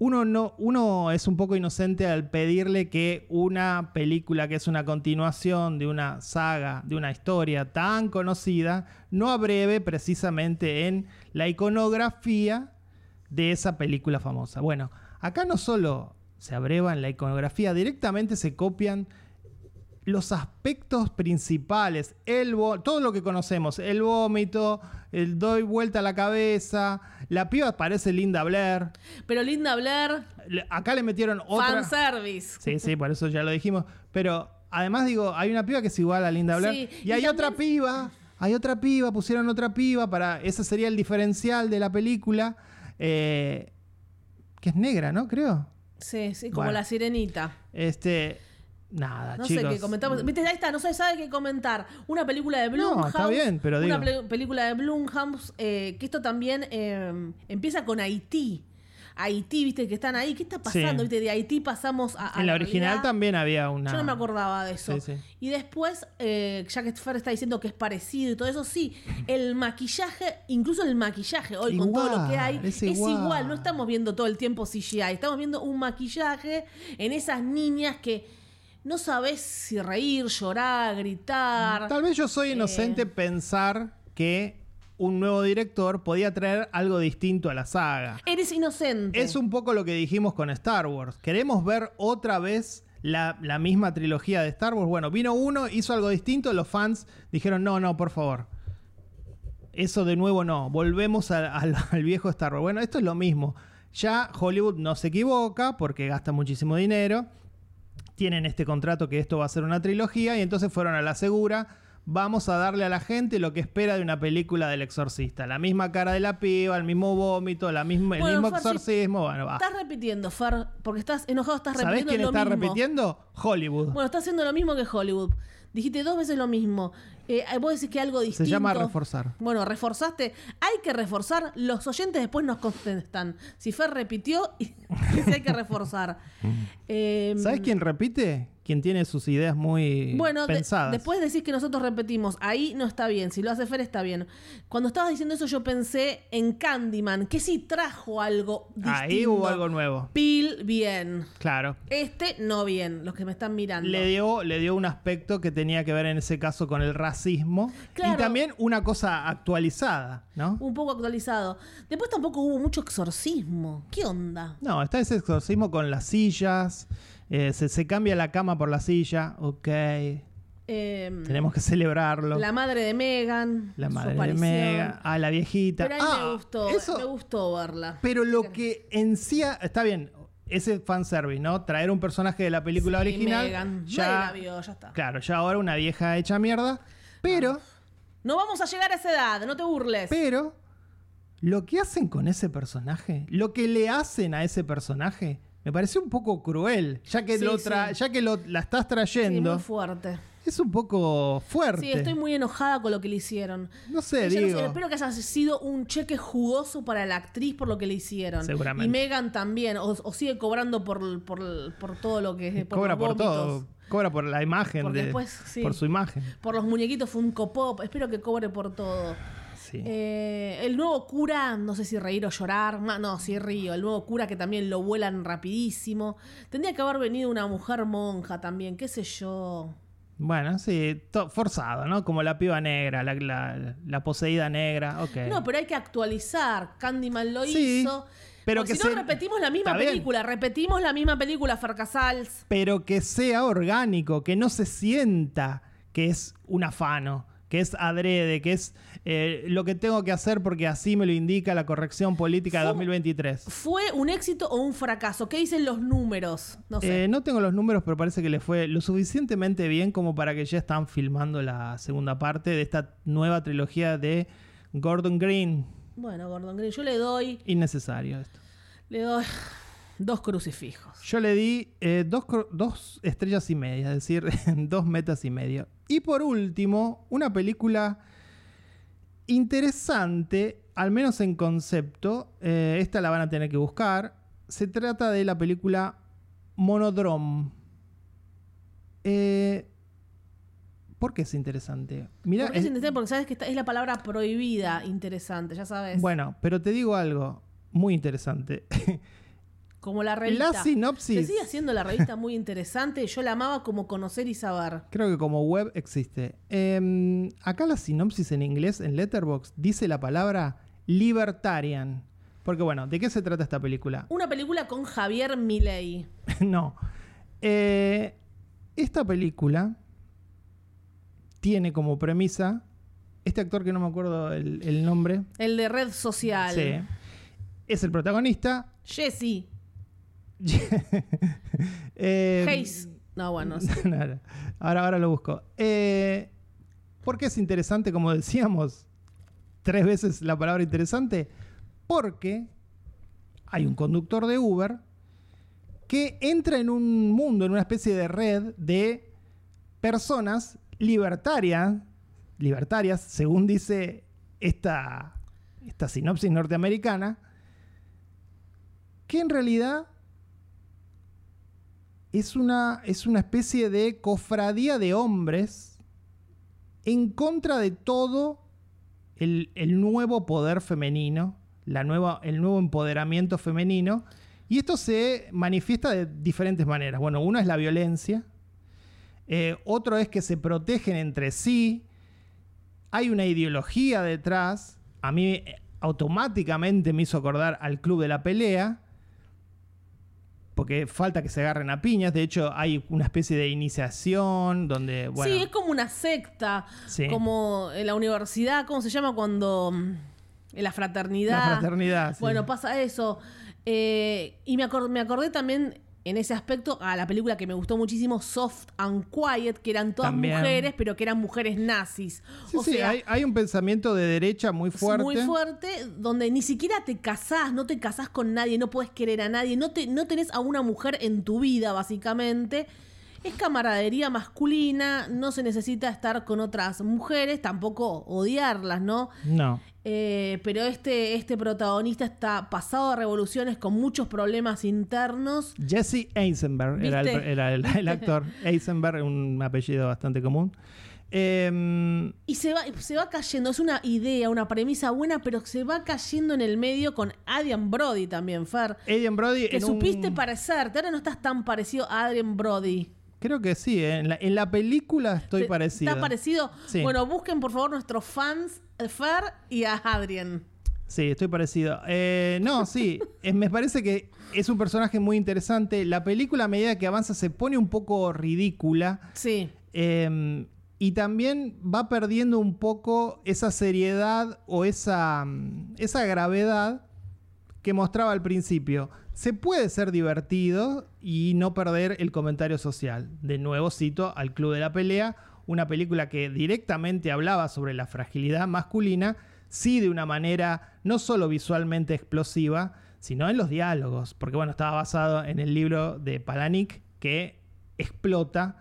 uno, no, uno es un poco inocente al pedirle que una película que es una continuación de una saga, de una historia tan conocida, no abreve precisamente en la iconografía de esa película famosa. Bueno, acá no solo se abreva en la iconografía, directamente se copian los aspectos principales, el todo lo que conocemos, el vómito, el doy vuelta a la cabeza, la piba parece Linda Blair. Pero Linda Blair... acá le metieron otra... Fanservice. Sí, sí, por eso ya lo dijimos. Pero además digo, hay una piba que es igual a Linda Blair. y, hay otra piba, hay otra piba, pusieron otra piba para... Ese sería el diferencial de la película. Eh, que es negra, ¿no? Creo. Sí, sí, como la sirenita. Este... Nada, no sé qué comentamos. Viste, ahí está, no se sabe qué comentar. Una película de Blumhouse. No, está bien, pero Una película de Blumhouse, eh, que esto también eh, empieza con Haití. Haití, viste, que están ahí. ¿Qué está pasando? Viste, de Haití pasamos a. en la, original también había una. Yo no me acordaba de eso. Y después, eh, ya que Fer está diciendo que es parecido y todo eso, sí, el maquillaje, incluso el maquillaje hoy con todo lo que hay, es, igual. No estamos viendo todo el tiempo CGI, estamos viendo un maquillaje en esas niñas que no sabes si reír, llorar, gritar. Tal vez yo soy inocente eh, pensar que un nuevo director podía traer algo distinto a la saga. Eres inocente. Es un poco lo que dijimos con Star Wars. Queremos ver otra vez la, misma trilogía de Star Wars. Bueno, vino uno, hizo algo distinto, los fans dijeron, no, no, por favor. Eso de nuevo no, volvemos al viejo Star Wars. Bueno, esto es lo mismo. Ya Hollywood no se equivoca porque gasta muchísimo dinero. Tienen este contrato que esto va a ser una trilogía y entonces fueron a la segura vamos a darle a la gente lo que espera de una película del exorcista. La misma cara de la piba, el mismo vómito, la misma, el mismo exorcismo. bueno, va. Estás repitiendo, Fer, porque estás enojado, estás repitiendo. ¿Sabés quién está repitiendo? Hollywood. Bueno, está haciendo lo mismo que Hollywood. Dijiste dos veces lo mismo. Eh, vos decís que algo distinto. Se llama reforzar. Bueno, reforzaste. Hay que reforzar. Los oyentes después nos contestan. Si Fer repitió, si hay que reforzar. eh, ¿Sabés quién repite? Quien tiene sus ideas muy bueno, pensadas. después decís que nosotros repetimos, ahí no está bien, si lo hace Fer está bien. Cuando estabas diciendo eso yo pensé en Candyman, que sí trajo algo distinto. Ahí hubo algo nuevo. Pil bien. Claro. Este no bien, los que me están mirando. Le dio, le dio un aspecto que tenía que ver en ese caso con el racismo y también una cosa actualizada, ¿no? Un poco actualizado. Después tampoco hubo mucho exorcismo. ¿Qué onda? No, está ese exorcismo con las sillas. Eh, se, cambia la cama por la silla, ok. Em, Tenemos que celebrarlo. La madre de Megan. La madre de Megan. Ah, la viejita. Pero a mí me ah, gustó, me gustó verla. Pero lo que en sí, está bien, ese fanservice, ¿no? Traer un personaje de la película original. Megan. Ya, vio, ya está. Claro, ya ahora una vieja hecha mierda. Pero. No vamos a llegar a esa edad, no te burles. Pero. Lo que hacen con ese personaje, lo que le hacen a ese personaje, me pareció un poco cruel, ya que, lo ya que lo, la estás trayendo. Sí, muy fuerte. Es un poco fuerte. Sí, estoy muy enojada con lo que le hicieron. No sé, digo. espero que haya sido un cheque jugoso para la actriz por lo que le hicieron. Seguramente. Y Megan también, o, sigue cobrando por, por, todo lo que es. Cobra por todo. Cobra por la imagen. de, por su imagen. Por los muñequitos Funko Pop. Espero que cobre por todo. Eh, el nuevo cura, no sé si reír o llorar. No, sí río. El nuevo cura que también lo vuelan rapidísimo. Tendría que haber venido una mujer monja también, qué sé yo. Bueno, sí, forzado, ¿no? Como la piba negra, la, poseída negra, ok. No, pero hay que actualizar. Candyman lo hizo. Pero que si no, repetimos la misma película, repetimos la misma película, Farcasals. Pero que sea orgánico, que no se sienta que es un afano que es adrede, que es eh, lo que tengo que hacer porque así me lo indica la corrección política de 2023. ¿Fue un éxito o un fracaso? ¿Qué dicen los números? No, sé. Eh, no tengo los números, pero parece que le fue lo suficientemente bien como para que ya están filmando la segunda parte de esta nueva trilogía de Gordon Green. Bueno, Gordon Green, yo le doy... Innecesario esto. Le doy dos crucifijos. Yo le di eh, dos, dos estrellas y media, es decir, dos metas y medio. Y por último, una película interesante, al menos en concepto. Eh, esta la van a tener que buscar. Se trata de la película Monodrome. Eh, ¿Por qué es interesante? Mira, es, interesante porque sabes que es la palabra prohibida interesante, ya sabes. Bueno, pero te digo algo muy interesante. Como la revista. La sinopsis. Se sigue haciendo la revista muy interesante. Yo la amaba como conocer y saber. Creo que como web existe. Em, acá la sinopsis en inglés, en Letterboxd, dice la palabra libertarian. Porque bueno, ¿de qué se trata esta película? Una película con Javier Milei. no. Eh, esta película tiene como premisa este actor que no me acuerdo el, el nombre. El de Red Social. Sí. Es el protagonista. Jesse. Eh, Hayes. No, bueno, no sé. ahora, ahora lo busco. Eh, ¿Por qué es interesante, como decíamos, tres veces la palabra interesante? Porque hay un conductor de Uber que entra en un mundo, en una especie de red de personas libertarias, libertarias, según dice esta, esta sinopsis norteamericana, que en realidad es una, es una especie de cofradía de hombres en contra de todo el, el nuevo poder femenino, la nueva, el nuevo empoderamiento femenino. Y esto se manifiesta de diferentes maneras. Bueno, una es la violencia, eh, otro es que se protegen entre sí, hay una ideología detrás, a mí eh, automáticamente me hizo acordar al Club de la Pelea, porque falta que se agarren a piñas. De hecho, hay una especie de iniciación donde. Bueno, sí, es como una secta. Como en la universidad, ¿cómo se llama cuando.? Mm, en la fraternidad. La fraternidad. Sí. Bueno, pasa eso. Eh, y me, me acordé también en ese aspecto a la película que me gustó muchísimo, Soft and Quiet, que eran todas mujeres, pero que eran mujeres nazis. Sí, sí, hay, un pensamiento de derecha muy fuerte. Muy fuerte, donde ni siquiera te casás, no te casás con nadie, no puedes querer a nadie, no, te, no tenés a una mujer en tu vida, básicamente. Es camaradería masculina, no se necesita estar con otras mujeres, tampoco odiarlas, ¿no? No. Eh, pero este, este protagonista está pasado a revoluciones con muchos problemas internos. Jesse Eisenberg era, el, actor. Eisenberg, un apellido bastante común. Em, y se va, se va cayendo, es una idea, una premisa buena, pero se va cayendo en el medio con Adrian Brody también, Fer. Adrian Brody. Que supiste parecerte, ahora no estás tan parecido a Adrian Brody. Creo que sí, ¿eh? en, la, película estoy parecido. ¿Está parecido? Bueno, busquen por favor nuestros fans, Fer y a Adrian. Sí, estoy parecido. Eh, no, sí, me parece que es un personaje muy interesante. La película a medida que avanza se pone un poco ridícula. Sí. Em, y también va perdiendo un poco esa seriedad o esa, esa gravedad que mostraba al principio se puede ser divertido y no perder el comentario social. De nuevo cito al Club de la Pelea, una película que directamente hablaba sobre la fragilidad masculina, sí de una manera no solo visualmente explosiva, sino en los diálogos, porque bueno, estaba basado en el libro de Palanik que explota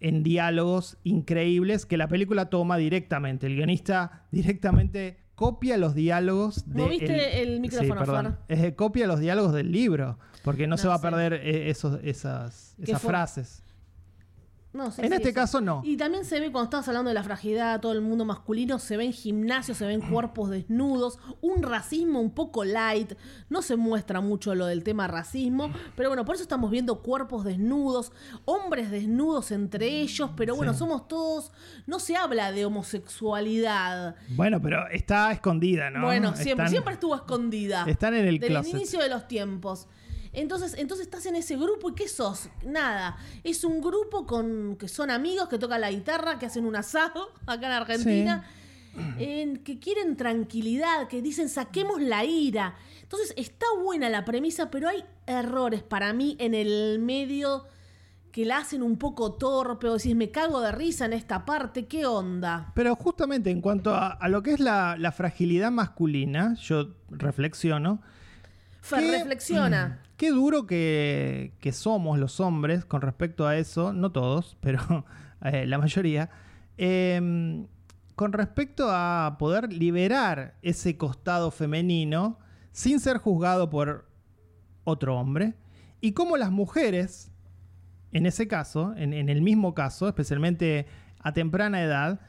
en diálogos increíbles que la película toma directamente. El guionista directamente copia los diálogos de. ¿Moviste el, micrófono, sí, copia los diálogos del libro, porque no, se va a perder eh, esos, esas, esas frases en este caso no. Y también se ve cuando estabas hablando de la fragilidad, todo el mundo masculino, se ven gimnasios, se ven cuerpos desnudos, un racismo un poco light, no se muestra mucho lo del tema racismo, pero bueno, por eso estamos viendo cuerpos desnudos, hombres desnudos entre ellos, pero bueno, somos todos, no se habla de homosexualidad. Bueno, pero está escondida, ¿no? Bueno, siempre, siempre estuvo escondida. Están en el Desde el inicio de los tiempos. Entonces, entonces estás en ese grupo y ¿qué sos? Nada. Es un grupo con que son amigos, que tocan la guitarra, que hacen un asado acá en Argentina. que quieren tranquilidad, que dicen saquemos la ira. Entonces está buena la premisa, pero hay errores para mí en el medio que la hacen un poco torpe o decís, me cago de risa en esta parte, ¿qué onda? Pero justamente en cuanto a, lo que es la, fragilidad masculina, yo reflexiono. Fer, reflexiona. Qué duro que, somos los hombres con respecto a eso, no todos, pero eh, la mayoría, em, con respecto a poder liberar ese costado femenino sin ser juzgado por otro hombre, y cómo las mujeres, en ese caso, en, en el mismo caso, especialmente a temprana edad,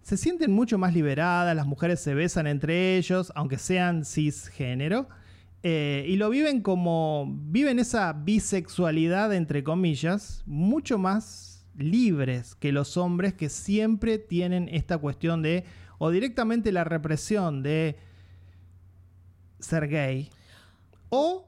se sienten mucho más liberadas, las mujeres se besan entre ellos, aunque sean cisgénero, eh, y lo viven como, viven esa bisexualidad, entre comillas, mucho más libres que los hombres que siempre tienen esta cuestión de, o directamente la represión de ser gay, o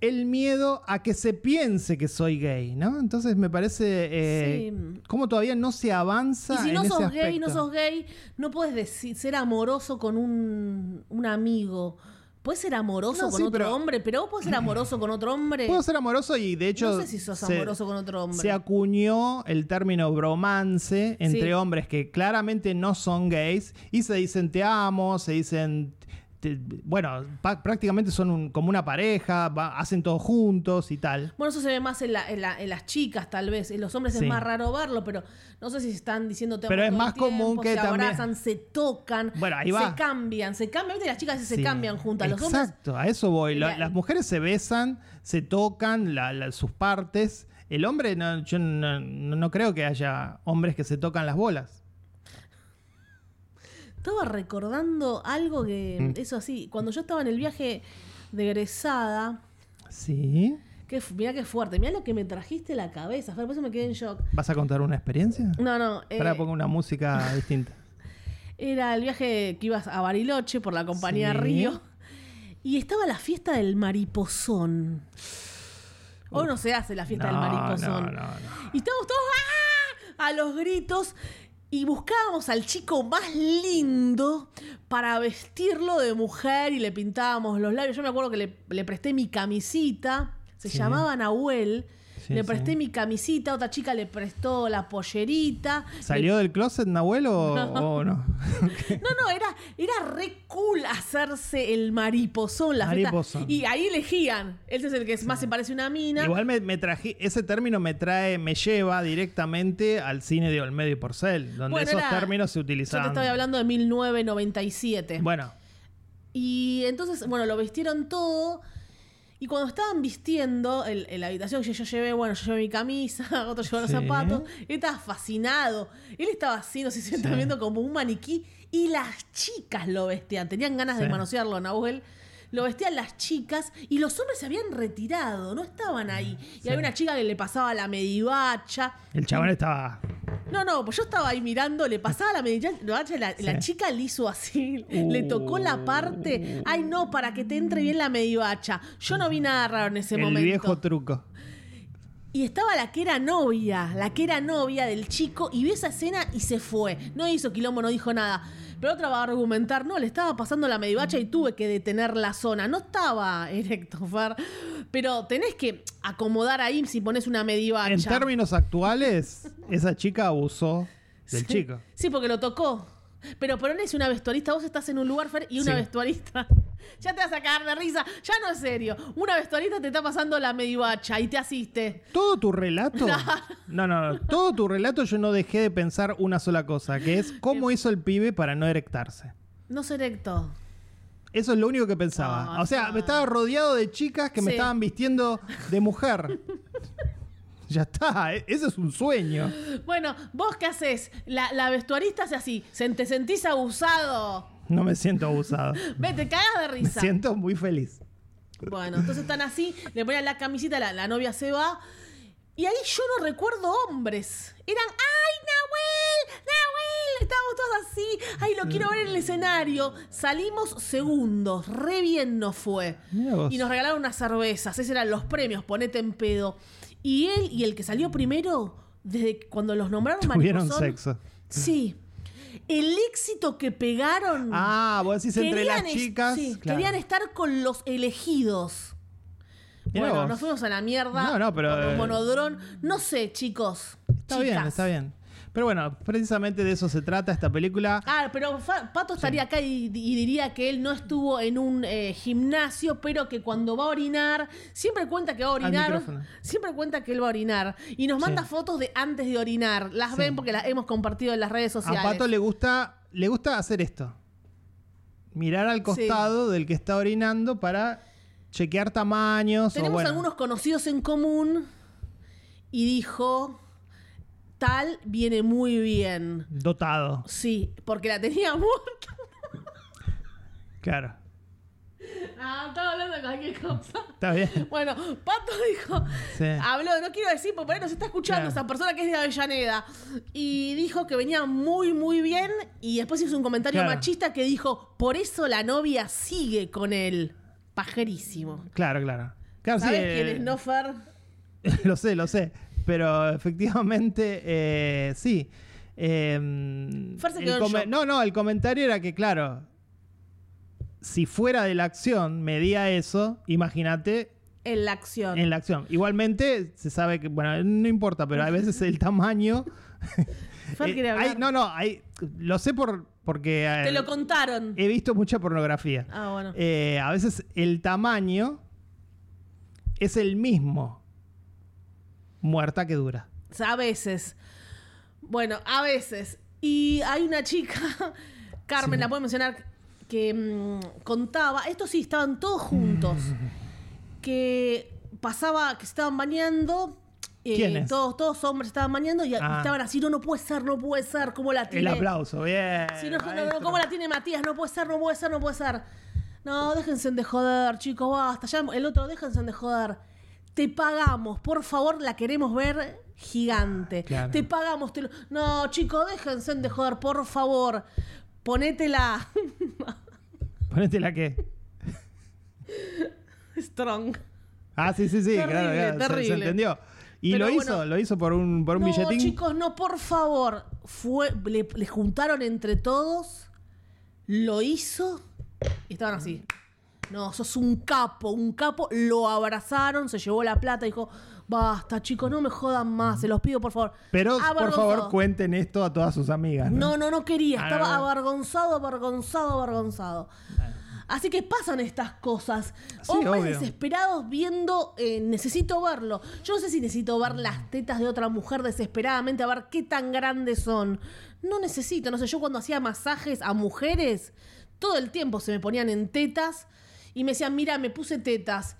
el miedo a que se piense que soy gay, ¿no? Entonces me parece eh, Sí. como todavía no se avanza Y si en no ese sos aspecto. gay, no sos gay, no puedes decir, ser amoroso con un, un amigo. Puedes ser amoroso No, con sí, otro pero- hombre, pero vos puedes ser amoroso con otro hombre. Puedo ser amoroso y de hecho no sé si sos se- amoroso con otro hombre. se acuñó el término bromance entre Sí. hombres que claramente no son gays y se dicen te amo, se dicen, te- bueno, pa- prácticamente son un- como una pareja, va- hacen todo juntos y tal. Bueno, eso se ve más en, la- en la- en las chicas, tal vez. En los hombres Sí. es más raro verlo, pero no sé si están diciendo Pero es más común que se también- abrazan, se tocan, Bueno, ahí va. se cambian, se cambian. ¿Viste? Las chicas se Sí. cambian juntas. Los hombres Exacto, a eso voy. La- La- las mujeres se besan, se tocan sus partes. El hombre, no, yo no creo que haya hombres que se tocan las bolas. Estaba recordando algo que, Mm. eso así, cuando yo estaba en el viaje de egresada, Sí. que mirá qué fuerte, mirá lo que me trajiste a la cabeza, Fer, por eso me quedé en shock. ¿Vas a contar una experiencia? No, no, eh, Para pongo una música distinta. era el viaje que ibas a Bariloche por la compañía Sí. Río y estaba la fiesta del mariposón. Hoy no se hace la fiesta del mariposón. no, no, no. Y estábamos todos ¡ah! a los gritos y buscábamos al chico más lindo para vestirlo de mujer y le pintábamos los labios. Yo me acuerdo que le, le presté mi camisita, se Sí. llamaba Nahuel. Sí, le sí. presté mi camisita, otra chica le prestó la pollerita. ¿Salió del closet Nahuel o o no? No, no, era, era re cool hacerse el mariposón, la. Mariposón. Y ahí elegían. Ese es el que más se parece a una mina. Igual me, me traje, ese término me trae, me lleva directamente al cine de Olmedo y Porcel, donde Bueno, esos era- términos se Yo utilizaban. te estoy hablando de 1997. Bueno, Y entonces, bueno, lo vistieron todo. Y cuando estaban vistiendo en, en la habitación que yo llevé, bueno, yo llevé mi camisa, otro llevó los Sí. zapatos, él estaba fascinado. Él estaba así, no sé si Sí. viendo como un maniquí. Y las chicas lo vestían, tenían ganas de manosearlo, Nahuel. Lo vestían las chicas y los hombres se habían retirado, no estaban ahí. Y Sí. había una chica que le pasaba la medivacha. el chabón estaba. No, no, pues yo estaba ahí mirando, le pasaba la medivacha, la, la chica le hizo así, le tocó la parte. Ay, no, para que te entre bien la medivacha. Yo no vi nada raro en ese el momento. viejo truco. Y estaba la que era novia, la que era novia del chico, y vio esa escena y se fue. No hizo quilombo, no dijo nada. Pero otra va a argumentar, no, le estaba pasando la medivacha y tuve que detener la zona. No estaba erecto, Fer. Pero tenés que acomodar ahí si pones una medivacha. En términos actuales, esa chica abusó del Sí. chico. Sí, porque lo tocó. Pero ponés una vestuarista, vos estás en un lugar, Fer, y una Sí. vestuarista. Ya te vas a cagar de risa. Ya no es serio. Una vestuarista te está pasando la medivacha y te asiste. Todo tu relato. No, no, no. Todo tu relato yo no dejé de pensar una sola cosa, que es cómo hizo el pibe para no erectarse. No se erecto. Eso es lo único que pensaba. Ah, o sea, me estaba rodeado de chicas que me estaban vistiendo de mujer. ya está, e- ese es un sueño. Bueno, ¿vos qué haces? La, la vestuarista hace así. Se- ¿Te sentís abusado? No me siento abusado. Ve, te cagas de Me risa. siento muy feliz. Bueno, entonces están así, le ponen la camisita, la, la novia se va. Y ahí yo no recuerdo hombres. Eran, ¡ay, Nahuel! ¡Nahuel! Estábamos todos así. ¡Ay, lo quiero ver en el escenario! Salimos segundos. Re bien nos fue. Y nos regalaron unas cervezas. Esos eran los premios, ponete en pedo. Y él y el que salió primero, desde cuando los nombraron Tuvieron mariposón- sexo. Sí. El éxito que pegaron. Ah, vos decís entre las chicas. sí, claro. querían estar con los elegidos. Mirá bueno, vos. nos fuimos a la mierda. No, no, pero, por un eh, monodrón. No sé, chicos. Está bien, chicas. está bien. Pero bueno, precisamente de eso se trata esta película. Ah, pero Fa- Pato estaría acá y, y diría que él no estuvo en un eh, gimnasio, pero que cuando va a orinar, siempre cuenta que va a orinar. Siempre cuenta que él va a orinar. Y nos manda Sí. fotos de antes de orinar. Las Sí. ven porque las hemos compartido en las redes sociales. A Pato le gusta, le gusta hacer esto. Mirar al costado del que está orinando para chequear tamaños. o Tenemos bueno. algunos conocidos en común y dijo, tal viene muy bien. Dotado. Sí, porque la tenía muerta. Claro. Ah, estaba hablando de cualquier cosa. Está bien. Bueno, Pato dijo, Sí. habló, no quiero decir, porque por ahí nos está escuchando Claro. esa persona que es de Avellaneda. Y dijo que venía muy, muy bien. Y después hizo un comentario Claro. machista que dijo, por eso la novia sigue con él. Pajerísimo. Claro, claro. Claro, ¿Sabes eh, quién es Nofer? lo sé, lo sé. Pero efectivamente, eh, sí. Eh, el no, no, el comentario era que, claro, si fuera de la acción medía eso, imagínate En la acción. en la acción. Igualmente, se sabe que, bueno, no importa, pero a veces el tamaño. Eh, hay- no, no, hay, lo sé por, porque eh, Te lo contaron. he visto mucha pornografía. Ah, bueno. Eh, a veces el tamaño es el mismo. Muerta que dura. A veces. Bueno, a veces. Y hay una chica, Carmen, Sí. la puedo mencionar, que mm, contaba, estos sí, estaban todos juntos, que pasaba, que se estaban bañando. eh, ¿Quiénes? Todos, todos hombres estaban bañando y Ah. estaban así, no, no puede ser, no puede ser, ¿cómo la El tiene? aplauso, bien. Sí, no, no. ¿cómo la tiene Matías? No puede ser, no puede ser, no puede ser. No, déjense de joder, chicos, basta. Ya el otro, déjense de joder. Te pagamos, por favor, la queremos ver gigante. Claro. Te pagamos. te lo- No, chicos, déjense de joder, por favor. Ponétela Ponete la que. strong. Ah, sí, sí, sí, Terrible, claro, claro, se- Se, terrible. entendió. Y Pero lo bueno. hizo, lo hizo por un, por un no, billetín. chicos, no, por favor. Fue, le, le juntaron entre todos, lo hizo y estaban así. No, sos un capo, un capo. Lo abrazaron, se llevó la plata y dijo, basta, chicos, no me jodan más, se los pido, por favor. Pero por favor cuenten esto a todas sus amigas. No, no, no quería. Ah, Estaba no, avergonzado, avergonzado, avergonzado. Así que pasan estas cosas. Sí, Hombres obvio. desesperados viendo, eh, necesito verlo. Yo no sé si necesito ver las tetas de otra mujer desesperadamente, a ver qué tan grandes son. No necesito, no sé, yo cuando hacía masajes a mujeres, todo el tiempo se me ponían en tetas y me decían, mira, me puse tetas.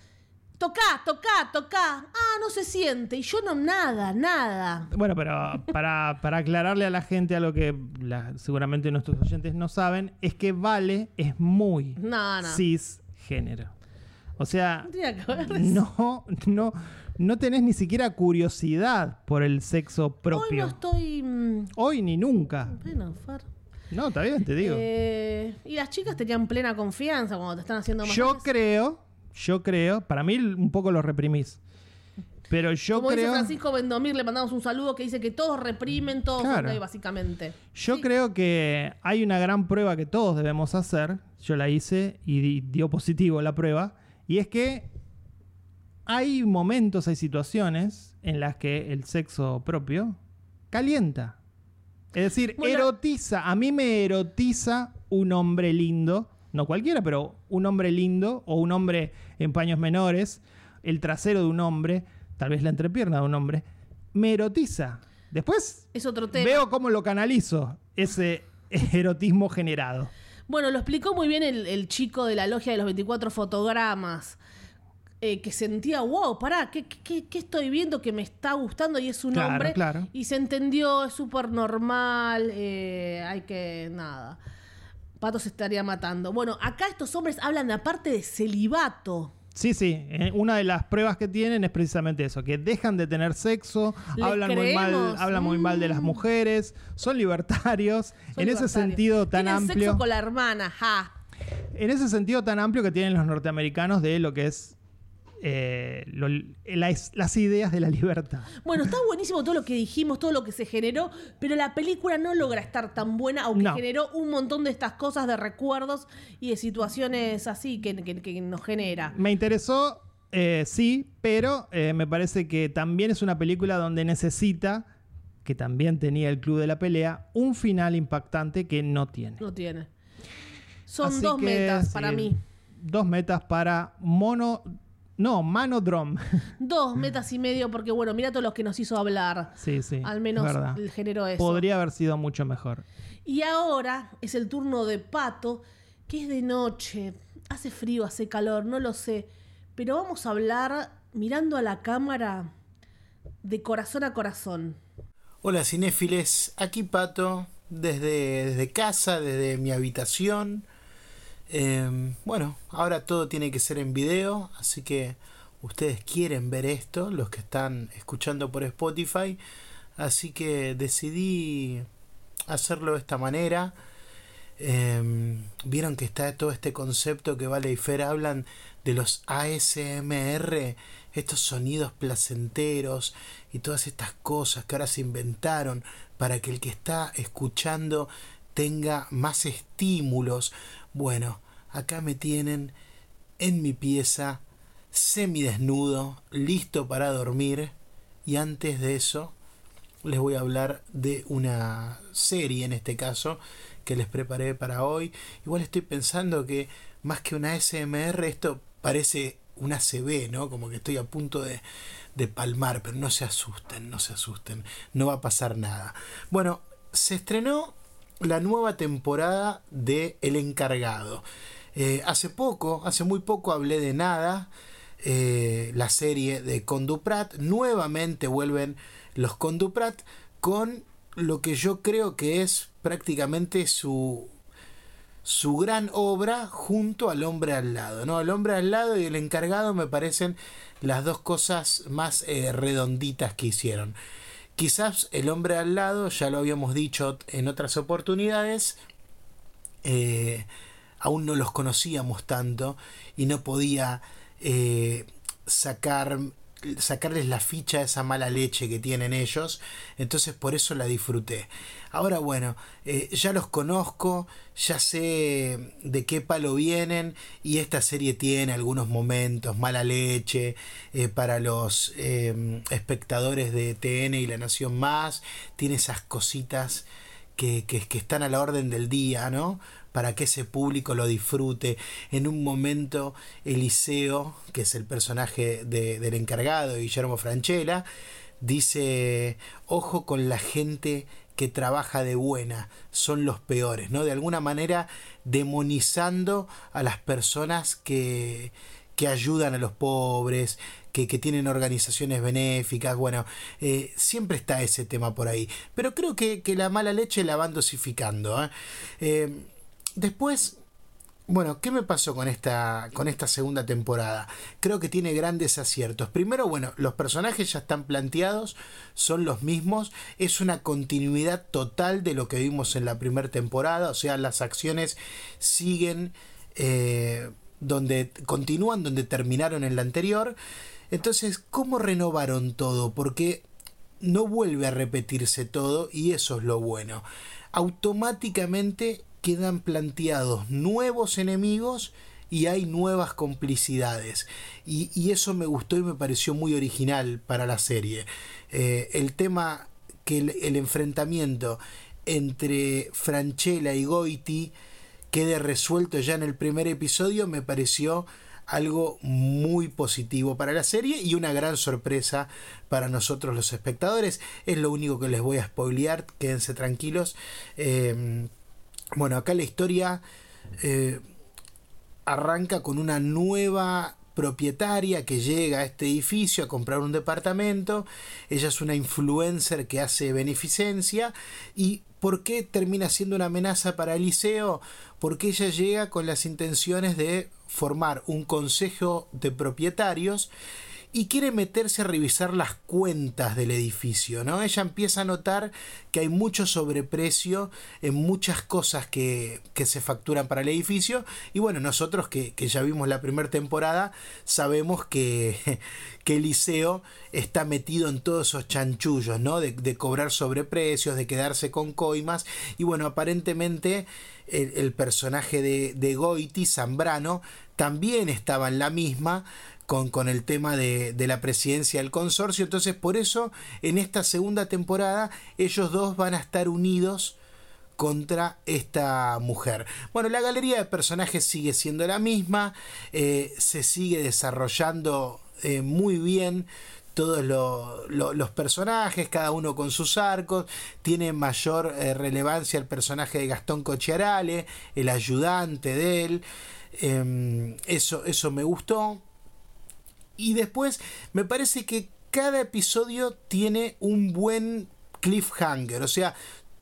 Tocá, tocá, tocá. Ah, no se siente. Y yo no, nada, nada. Bueno, pero para, para aclararle a la gente algo que la- seguramente nuestros oyentes no saben, es que Vale es muy No, no. cisgénero. O sea, No que no, no, tenés ni siquiera curiosidad por el sexo Hoy propio. no estoy. mm, Hoy ni nunca. Bueno. No, está bien, te digo. Eh, y las chicas tenían plena confianza cuando te están haciendo masajes. Yo creo, yo creo, para mí un poco lo reprimís. Pero yo Como dice creo, Francisco Bendomir, le mandamos un saludo que dice que todos reprimen, todos Claro. gay, básicamente. yo Sí. creo que hay una gran prueba que todos debemos hacer. Yo la hice y di- dio positivo la prueba. Y es que hay momentos, hay situaciones en las que el sexo propio calienta. Es decir, Bueno. erotiza. A mí me erotiza un hombre lindo. No cualquiera, pero un hombre lindo o un hombre en paños menores. El trasero de un hombre, tal vez la entrepierna de un hombre. Me erotiza. Después Es otro tema. veo cómo lo canalizo, ese erotismo generado. Bueno, lo explicó muy bien el, el chico de la logia de los 24 fotogramas. Eh, que sentía, wow, pará, ¿qué, qué, qué estoy viendo que me está gustando? Y es un Claro, hombre. claro. Y se entendió, es súper normal. eh, hay que. Nada. Pato se estaría matando. Bueno, acá estos hombres hablan aparte de celibato. Sí, sí, eh, una de las pruebas que tienen es precisamente eso, que dejan de tener sexo, ¿Les hablan muy, mal, hablan muy mal de las Mm. mujeres, son libertarios, Son en ese sentido tan Tienen amplio, sexo con la hermana, ja. en ese sentido tan amplio que tienen los norteamericanos de lo que es eh, lo- las, las ideas de la libertad. Bueno, está buenísimo todo lo que dijimos, todo lo que se generó, pero la película no logra estar tan buena, aunque No. generó un montón de estas cosas de recuerdos y de situaciones así que, que- que nos genera. Me interesó, eh, sí, pero eh, me parece que también es una película donde necesita, que también tenía el Club de la Pelea, un final impactante que no tiene. No tiene. Son Así dos que, metas sí, para mí. Dos metas para Mono. No, Manodrom. Dos metas y medio, porque bueno, mira todos los que nos hizo hablar. sí, sí. Al menos es verdad. el género eso. Podría haber sido mucho mejor. Y ahora es el turno de Pato, que es de noche. Hace frío, hace calor, no lo sé. Pero vamos a hablar mirando a la cámara de corazón a corazón. Hola cinéfiles, aquí Pato, desde, desde casa, desde mi habitación. Em, bueno, ahora todo tiene que ser en video, así que ustedes quieren ver esto, los que están escuchando por Spotify, así que decidí hacerlo de esta manera. Em, vieron que está todo este concepto que Vale y Fer hablan de los ASMR, estos sonidos placenteros y todas estas cosas que ahora se inventaron para que el que está escuchando tenga más estímulos. Bueno, acá me tienen en mi pieza, semidesnudo, listo para dormir. Y antes de eso, les voy a hablar de una serie en este caso que les preparé para hoy. Igual estoy pensando que más que una SMR, esto parece una CB, ¿no? Como que estoy a punto de, de palmar, pero no se asusten, no se asusten, no va a pasar nada. Bueno, se estrenó la nueva temporada de El Encargado. Eh, hace poco, hace muy poco hablé de nada, eh, la serie de Conduprat. Nuevamente vuelven los Conduprat con lo que yo creo que es prácticamente su, su gran obra junto al hombre al lado. ¿no? El hombre al lado y el encargado me parecen las dos cosas más eh, redonditas que hicieron. Quizás el hombre al lado, ya lo habíamos dicho en otras oportunidades, aún no los conocíamos tanto y no podía eh, sacar sacarles la ficha a esa mala leche que tienen ellos, entonces por eso la disfruté. Ahora bueno, eh, ya los conozco, ya sé de qué palo vienen y esta serie tiene algunos momentos, mala leche eh, para los em, espectadores de TN y La Nación Más, tiene esas cositas que, que, que están a la orden del día, ¿no? Para que ese público lo disfrute. En un momento, Eliseo, que es el personaje del encargado, Guillermo Franchella, dice, ojo con la gente que trabaja de buena, son los peores, ¿no? De alguna manera demonizando a las personas que, que ayudan a los pobres, que, que, tienen organizaciones benéficas, bueno, eh, siempre está ese tema por ahí. Pero creo que, que la mala leche la van dosificando. ¿eh? Eh, Después, bueno, ¿qué me pasó con esta, con esta segunda temporada? Creo que tiene grandes aciertos. Primero, bueno, los personajes ya están planteados, son los mismos, es una continuidad total de lo que vimos en la primera temporada, o sea, las acciones siguen eh, donde continúan donde terminaron en la anterior. Entonces, ¿cómo renovaron todo? Porque no vuelve a repetirse todo y eso es lo bueno. Automáticamente quedan planteados nuevos enemigos y hay nuevas complicidades. Y, eso me gustó y me pareció muy original para la serie. Eh, el tema que el, enfrentamiento entre Franchella y Goiti quede resuelto ya en el primer episodio me pareció algo muy positivo para la serie y una gran sorpresa para nosotros los espectadores. Es lo único que les voy a spoilear, quédense tranquilos. Eh, bueno, acá la historia eh, arranca con una nueva propietaria que llega a este edificio a comprar un departamento. Ella es una influencer que hace beneficencia. ¿Y por qué termina siendo una amenaza para Eliseo? Porque ella llega con las intenciones de formar un consejo de propietarios y quiere meterse a revisar las cuentas del edificio, ¿no? Ella empieza a notar que hay mucho sobreprecio en muchas cosas que, se facturan para el edificio y bueno, nosotros que, ya vimos la primera temporada sabemos que, que Eliseo está metido en todos esos chanchullos, ¿no? De, cobrar sobreprecios, de quedarse con coimas y bueno, aparentemente el, personaje de, de Goiti, Zambrano, también estaba en la misma, con, el tema de, la presidencia del consorcio. Entonces, por eso, en esta segunda temporada, ellos dos van a estar unidos contra esta mujer. Bueno, la galería de personajes sigue siendo la misma, eh, se sigue desarrollando eh, muy bien todos los personajes, cada uno con sus arcos, tiene mayor eh, relevancia el personaje de Gastón Cochiarale, el ayudante de él, em, eso, eso me gustó. Y después me parece que cada episodio tiene un buen cliffhanger. O sea,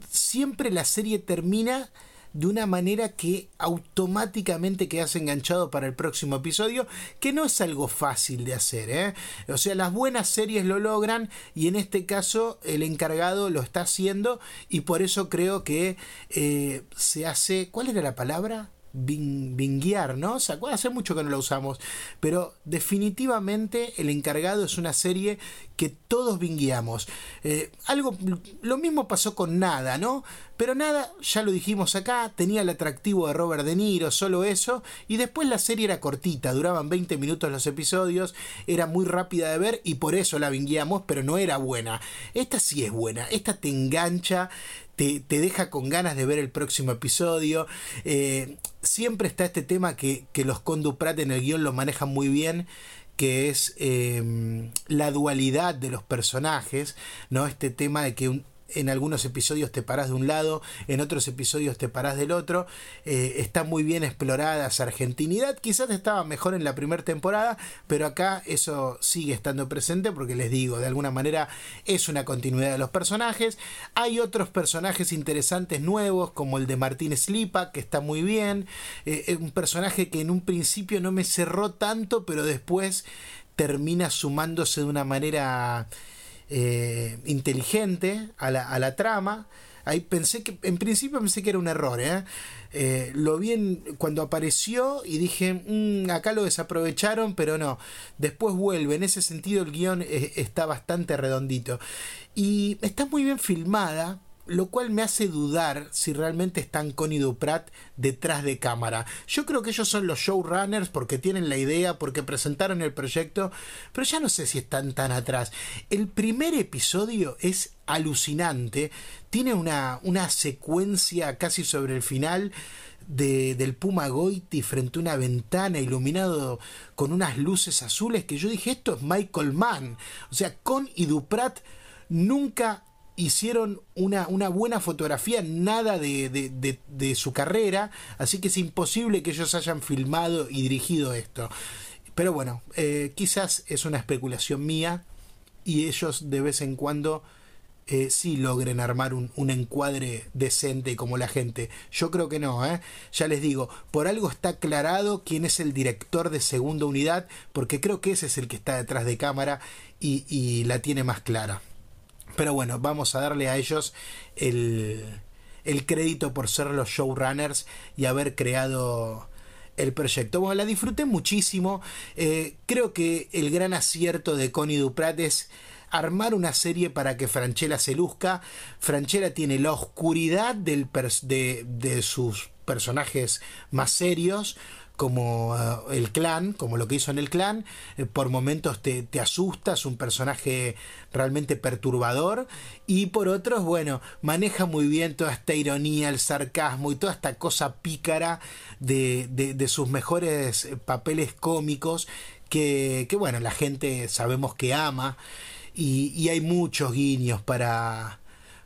siempre la serie termina de una manera que automáticamente quedas enganchado para el próximo episodio, que no es algo fácil de hacer. ¿eh? O sea, las buenas series lo logran y en este caso el encargado lo está haciendo y por eso creo que eh, se hace... ¿Cuál era la palabra? Vinguear, ¿no? ¿Se acuerdan? Hace mucho que no lo usamos. Pero definitivamente el encargado es una serie que todos vingueamos. Eh, algo, lo mismo pasó con Nada, ¿no? Pero Nada, ya lo dijimos acá, tenía el atractivo de Robert De Niro, solo eso. Y después la serie era cortita, duraban 20 minutos los episodios, era muy rápida de ver y por eso la vingueamos, pero no era buena. Esta sí es buena, esta te engancha, te, deja con ganas de ver el próximo episodio. Eh, siempre está este tema que, que los Conduprat en el guion lo manejan muy bien que es eh, la dualidad de los personajes, ¿no? Este tema de que un, en algunos episodios te parás de un lado, en otros episodios te parás del otro. Eh, está muy bien explorada esa argentinidad. Quizás estaba mejor en la primera temporada, pero acá eso sigue estando presente porque les digo, de alguna manera es una continuidad de los personajes. Hay otros personajes interesantes nuevos, como el de Martín Slipa, que está muy bien. Eh, es un personaje que en un principio no me cerró tanto, pero después termina sumándose de una manera eh, inteligente a la, a la, trama. Ahí pensé que, en principio pensé que era un error, ¿eh? Eh, lo vi cuando apareció y dije, mm, acá lo desaprovecharon, pero no. Después vuelve, en ese sentido el guion está bastante redondito. Y está muy bien filmada, lo cual me hace dudar si realmente están Connie Duprat detrás de cámara. Yo creo que ellos son los showrunners porque tienen la idea, porque presentaron el proyecto, pero ya no sé si están tan atrás. El primer episodio es alucinante, tiene una, una secuencia casi sobre el final. De, del Puma Goiti frente a una ventana iluminado con unas luces azules que yo dije esto es Michael Mann o sea con y Duprat nunca hicieron una, una buena fotografía, nada de, su carrera, así que es imposible que ellos hayan filmado y dirigido esto. Pero bueno, eh, quizás es una especulación mía y ellos de vez en cuando eh, sí logren armar un, encuadre decente como la gente. Yo creo que no, ¿eh? ya les digo, por algo está aclarado quién es el director de segunda unidad, porque creo que ese es el que está detrás de cámara y la tiene más clara. Pero bueno, vamos a darle a ellos el, el crédito por ser los showrunners y haber creado el proyecto. Bueno, la disfruté muchísimo. Eh, creo que el gran acierto de Connie Duprat es armar una serie para que Franchella se luzca. Franchella tiene la oscuridad del de, de sus personajes más serios como eh, el clan, como lo que hizo en el clan, eh, por momentos te, te asustas, un personaje realmente perturbador, y por otros, bueno, maneja muy bien toda esta ironía, el sarcasmo y toda esta cosa pícara de, de, sus mejores papeles cómicos que, que, bueno, la gente sabemos que ama, y, y hay muchos guiños para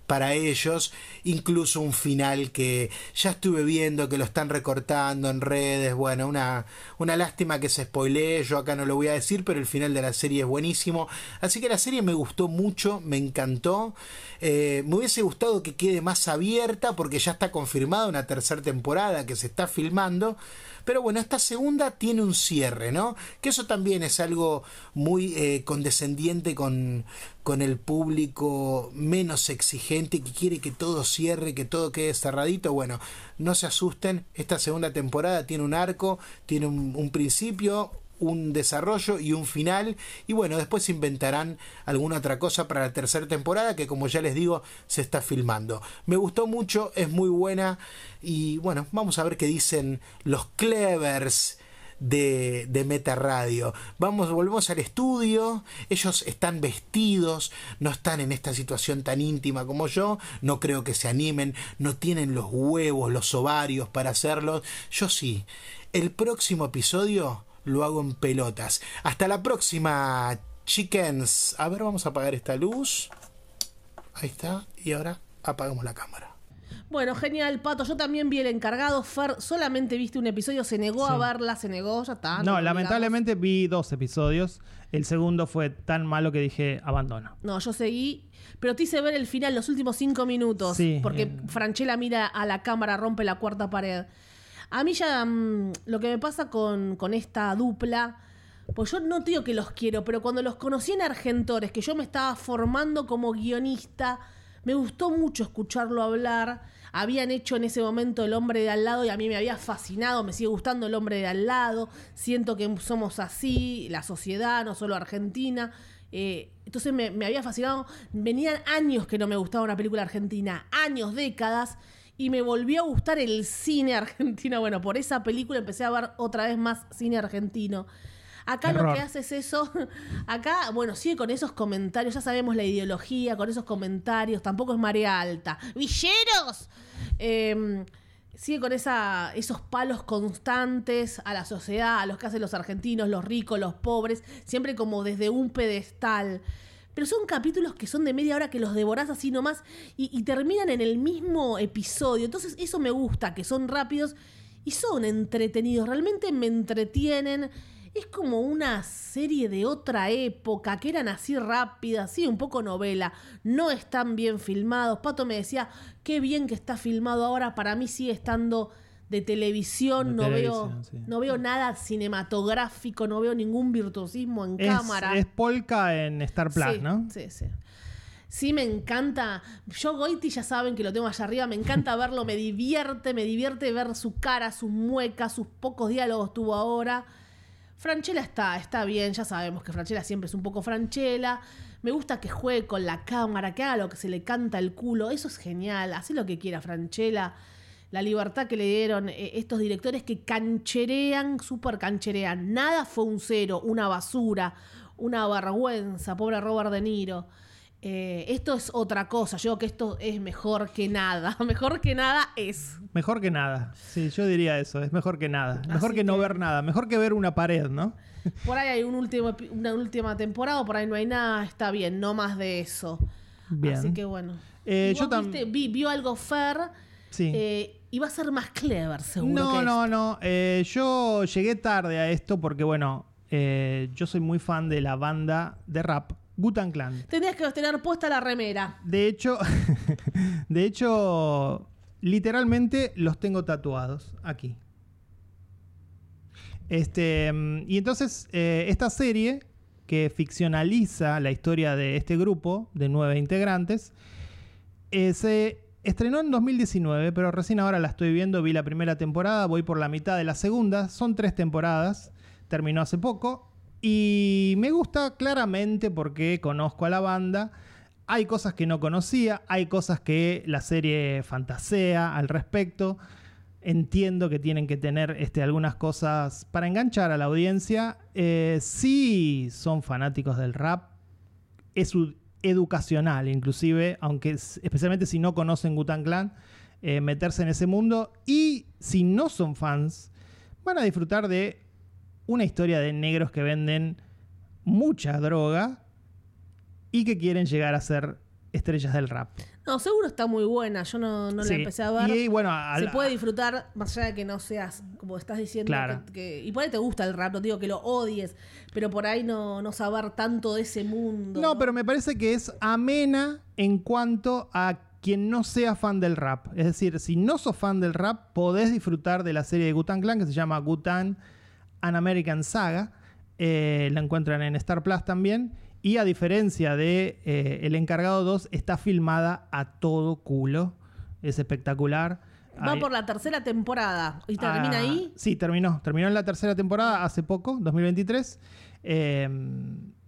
para ellos, incluso un final que ya estuve viendo que lo están recortando en redes, bueno, una, una lástima que se spoilee, yo acá no lo voy a decir, pero el final de la serie es buenísimo, así que la serie me gustó mucho, me encantó, eh, me hubiese gustado que quede más abierta porque ya está confirmada una tercera temporada que se está filmando, pero bueno, esta segunda tiene un cierre, ¿no? Que eso también es algo muy eh, condescendiente con, con el público menos exigente que quiere que todo cierre, que todo quede cerradito. Bueno, no se asusten, esta segunda temporada tiene un arco, tiene un, un principio, un desarrollo y un final. Y bueno, después inventarán alguna otra cosa para la tercera temporada que como ya les digo se está filmando. Me gustó mucho, es muy buena y bueno, vamos a ver qué dicen los clevers. De, de, Meta Radio. Vamos, volvemos al estudio. Ellos están vestidos, no están en esta situación tan íntima como yo. No creo que se animen, no tienen los huevos, los ovarios para hacerlo. Yo sí. El próximo episodio lo hago en pelotas. Hasta la próxima, chickens. A ver, vamos a apagar esta luz. Ahí está. Y ahora apagamos la cámara. Bueno, genial, Pato. Yo también vi el encargado. Fer solamente viste un episodio, se negó a verla, se negó, ya está. no, lamentablemente vi dos episodios. El segundo fue tan malo que dije abandono. No, yo seguí, pero te hice ver el final, los últimos cinco minutos, Sí, porque eh. Franchella mira a la cámara, rompe la cuarta pared. A mí ya mm, lo que me pasa con, con esta dupla, pues yo no digo que los quiero, pero cuando los conocí en Argentores, que yo me estaba formando como guionista, me gustó mucho escucharlo hablar. Habían hecho en ese momento El hombre de al lado y a mí me había fascinado, me sigue gustando El hombre de al lado. Siento que somos así, la sociedad, no solo Argentina. Eh, entonces me había fascinado. Venían años que no me gustaba una película argentina, años, décadas. Y me volvió a gustar el cine argentino. Bueno, por esa película empecé a ver otra vez más cine argentino. Acá lo que hace es eso. Acá, bueno, sigue con esos comentarios. Ya sabemos la ideología, con esos comentarios. Tampoco es marea alta. ¡Villeros! Eh, sigue con esa, esos palos constantes a la sociedad, a los que hacen los argentinos, los ricos, los pobres. Siempre como desde un pedestal. Pero son capítulos que son de media hora que los devorás así nomás y, y terminan en el mismo episodio. Entonces eso me gusta, que son rápidos y son entretenidos. Realmente me entretienen. Es como una serie de otra época, que eran así rápidas, sí, un poco novela. No están bien filmados. Pato me decía, qué bien que está filmado ahora. Para mí sigue estando de televisión. De no, veo, sí. no veo nada cinematográfico, no veo ningún virtuosismo en Es, cámara. es Polka en Star Plus, sí, ¿no? Sí, sí. Sí, me encanta. Yo, Goiti, ya saben que lo tengo allá arriba. Me encanta verlo, me divierte, me divierte ver su cara, sus muecas, sus pocos diálogos tuvo ahora. Franchella está, está bien, ya sabemos que Franchella siempre es un poco Franchella. Me gusta que juegue con la cámara, que haga lo que se le canta el culo. Eso es genial. Hace lo que quiera Franchella. La libertad que le dieron eh, estos directores que cancherean, súper cancherean. Nada fue un cero, una basura, una vergüenza. Pobre Robert De Niro. Eh, esto es otra cosa. Yo digo que esto es mejor que nada. Mejor que nada es. Mejor que nada. Sí, yo diría eso. Es mejor que nada. Mejor que, no ver nada. Mejor que ver una pared, ¿no? Por ahí hay un último, una última temporada, por ahí no hay nada, está bien, no más de eso. Bien. Así que bueno. Eh, ¿Y yo vos tam- viste- vi- vio algo Fer Sí. eh, y va a ser más clever, seguro. No, que no, no. Eh, yo llegué tarde a esto porque, bueno, eh, yo soy muy fan de la banda de rap Gutan Clan. Tenías que tener puesta la remera. De hecho, de hecho, literalmente los tengo tatuados aquí. Este, mm, y entonces, eh, esta serie que ficcionaliza la historia de este grupo de nueve integrantes, eh, se estrenó en 2019, pero recién ahora la estoy viendo, vi la primera temporada, voy por la mitad de la segunda, son tres temporadas, terminó hace poco, y me gusta claramente porque conozco a la banda, hay cosas que no conocía, hay cosas que la serie fantasea al respecto, entiendo que tienen que tener este, algunas cosas para enganchar a la audiencia, eh, sí son fanáticos del rap, es educacional, inclusive, aunque es- especialmente si no conocen Gutan Clan, eh, meterse en ese mundo. Y si no son fans, van a disfrutar de una historia de negros que venden mucha droga y que quieren llegar a ser estrellas del rap. No, seguro está muy buena. Yo no, no Sí. la empecé a ver. Y bueno, al- Se puede disfrutar, más allá de que no seas, como estás diciendo, Claro. que, que- y por ahí te gusta el rap, no digo que lo odies, pero por ahí no, no saber tanto de ese mundo. No, pero me parece que es amena en cuanto a quien no sea fan del rap. Es decir, si no sos fan del rap, podés disfrutar de la serie de Gutan Clan que se llama Gutan An American Saga. Eh, la encuentran en Star Plus también. Y a diferencia de eh, El Encargado 2, está filmada a todo culo. Es espectacular. Va por la tercera temporada. ¿Y termina Ah, ahí? Sí, terminó. Terminó en la tercera temporada hace poco, 2023. Eh,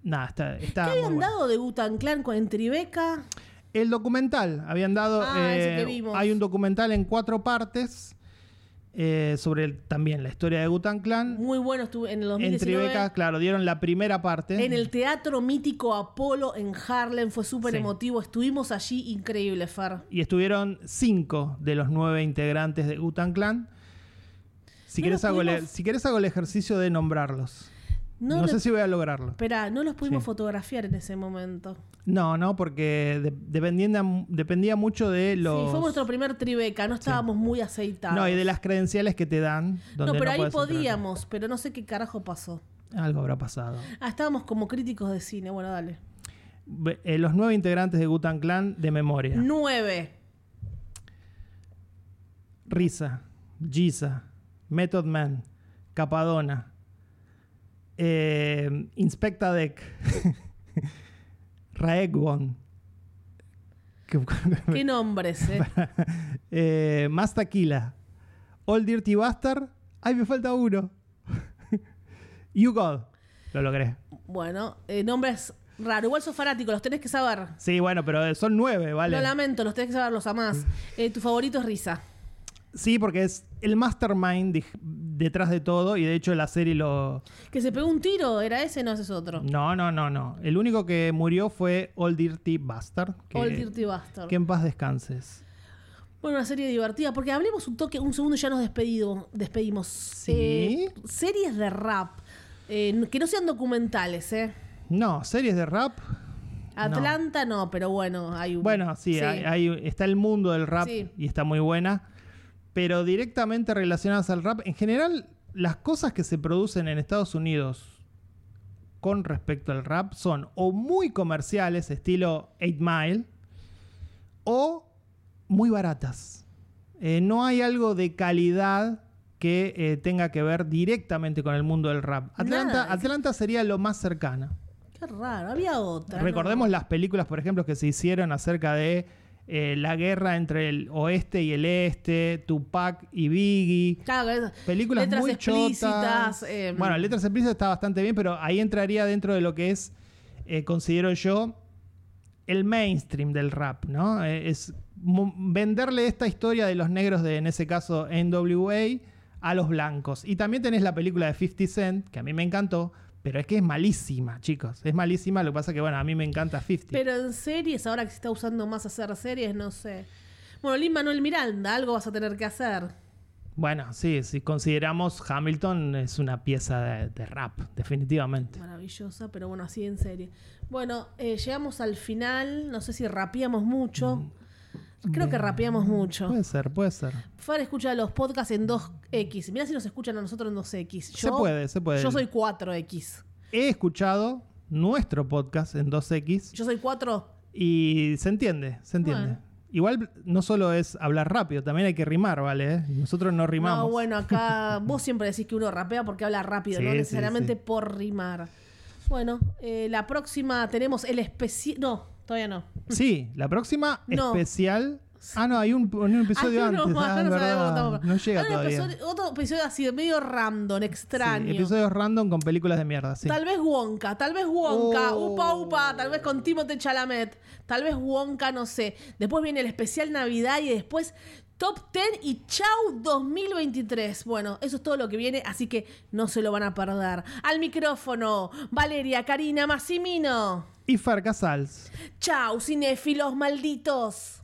nada, está, está ¿Qué muy habían bueno. dado de Butan Clan con en Tribeca? El documental, habían dado. Ah, ese eh, que vimos. hay un documental en cuatro partes eh, sobre el- también la historia de Gutan Clan. Muy bueno, estuve en el En 2019. Tribeca, claro, dieron la primera parte. En el teatro mítico Apolo en Harlem. Fue súper Sí. emotivo. Estuvimos allí, increíble, Fer. Y estuvieron cinco de los nueve integrantes de Gutan Clan. Si No querés, nos hago el, pudimos- si querés hago el ejercicio de nombrarlos. No, sé si voy a lograrlo. Esperá, no los pudimos Sí. fotografiar en ese momento. No, no, porque de- dependía, dependía mucho de los... Sí, fue nuestro primer tribeca, no estábamos muy aceitados. No, y de las credenciales que te dan. No, pero ahí entrar. podíamos, pero no sé qué carajo pasó. Algo habrá pasado. Ah, estábamos como críticos de cine. Bueno, dale. Eh, los nueve integrantes de Gutan Clan de memoria. Nueve. Risa, Giza, Method Man, Capadona, eh, Inspecta Deck, Raekwon, ¿Qué nombres, eh? eh, Más Taquila, Old Dirty Bastard. Ay, me falta uno. you God. Lo logré. bueno, eh, nombres raros. Igual sos fanático, los tenés que saber. Sí, bueno, pero son nueve, ¿vale? Lo lamento, los tenés que saber, los amás. Eh, tu favorito es Risa. Sí, porque es el mastermind de- detrás de todo y de hecho la serie lo... Que se pegó un tiro, ¿era ese? No, ese es otro. No, no, no, no. El único que murió fue Old Dirty Bastard. Que, Old Dirty Bastard. que en paz descanses. Bueno, una serie divertida, porque hablemos un toque, un segundo y ya nos despedido, despedimos. Sí. Eh, series de rap, eh, que no sean documentales, ¿eh? No, series de rap. Atlanta no, pero bueno, hay un... Bueno, sí, Hay, hay- está el mundo del rap Sí. y está muy buena. Pero directamente relacionadas al rap, en general, las cosas que se producen en Estados Unidos con respecto al rap son o muy comerciales, estilo 8 Mile, o muy baratas. Eh, no hay algo de calidad que eh, tenga que ver directamente con el mundo del rap. Atlanta, Nada. Atlanta sería lo más cercano. Qué raro, había otra. Recordemos ¿no? las películas, por ejemplo, que se hicieron acerca de eh, la guerra entre el oeste y el este, Tupac y Biggie. Claro, Películas letras muy chotas. eh, Bueno, letras explícitas está bastante bien, pero ahí entraría dentro de lo que es, eh, considero yo, el mainstream del rap, ¿no? Es venderle esta historia de los negros de, en ese caso, NWA a los blancos. Y también tenés la película de 50 Cent, que a mí me encantó, pero es que es malísima, chicos. Es malísima, lo que pasa que, bueno, a mí me encanta 50. Pero en series, ahora que se está usando más hacer series, no sé. Bueno, Lin Manuel Miranda, algo vas a tener que hacer. Bueno, sí, si consideramos Hamilton es una pieza de, de rap, definitivamente. Maravillosa, pero bueno, así en serie. Bueno, eh, llegamos al final. No sé si rapeamos mucho. Creo que rapeamos mucho. Puede ser, puede ser. Far escucha los podcasts en 2X. Mira si nos escuchan a nosotros en 2X. Se puede, se puede. Yo soy 4X. He escuchado nuestro podcast en 2X Yo soy 4. y se entiende, se entiende. Bueno. Igual no solo es hablar rápido, también hay que rimar, ¿vale? Nosotros no rimamos. No, bueno, acá vos siempre decís que uno rapea porque habla rápido, Sí, no sí, necesariamente sí. por rimar. Bueno, eh, la próxima tenemos el especial. No, todavía no. Sí, la próxima No. especial. Ah, no, hay un, un episodio Hay uno antes. más, ah, no es sabemos verdad. tampoco. No llega Hay un todavía. episodio- otro episodio así, medio random, extraño. Sí, episodios random con películas de mierda, sí. Tal vez Wonka, tal vez Wonka, Oh. upa upa, tal vez con Timothée Chalamet, tal vez Wonka, no sé. Después viene el especial Navidad y después Top 10 y chau 2023. Bueno, eso es todo lo que viene, así que no se lo van a perder. Al micrófono, Valeria, Karina, Massimino. Y Far Casals. Chau, cinéfilos malditos.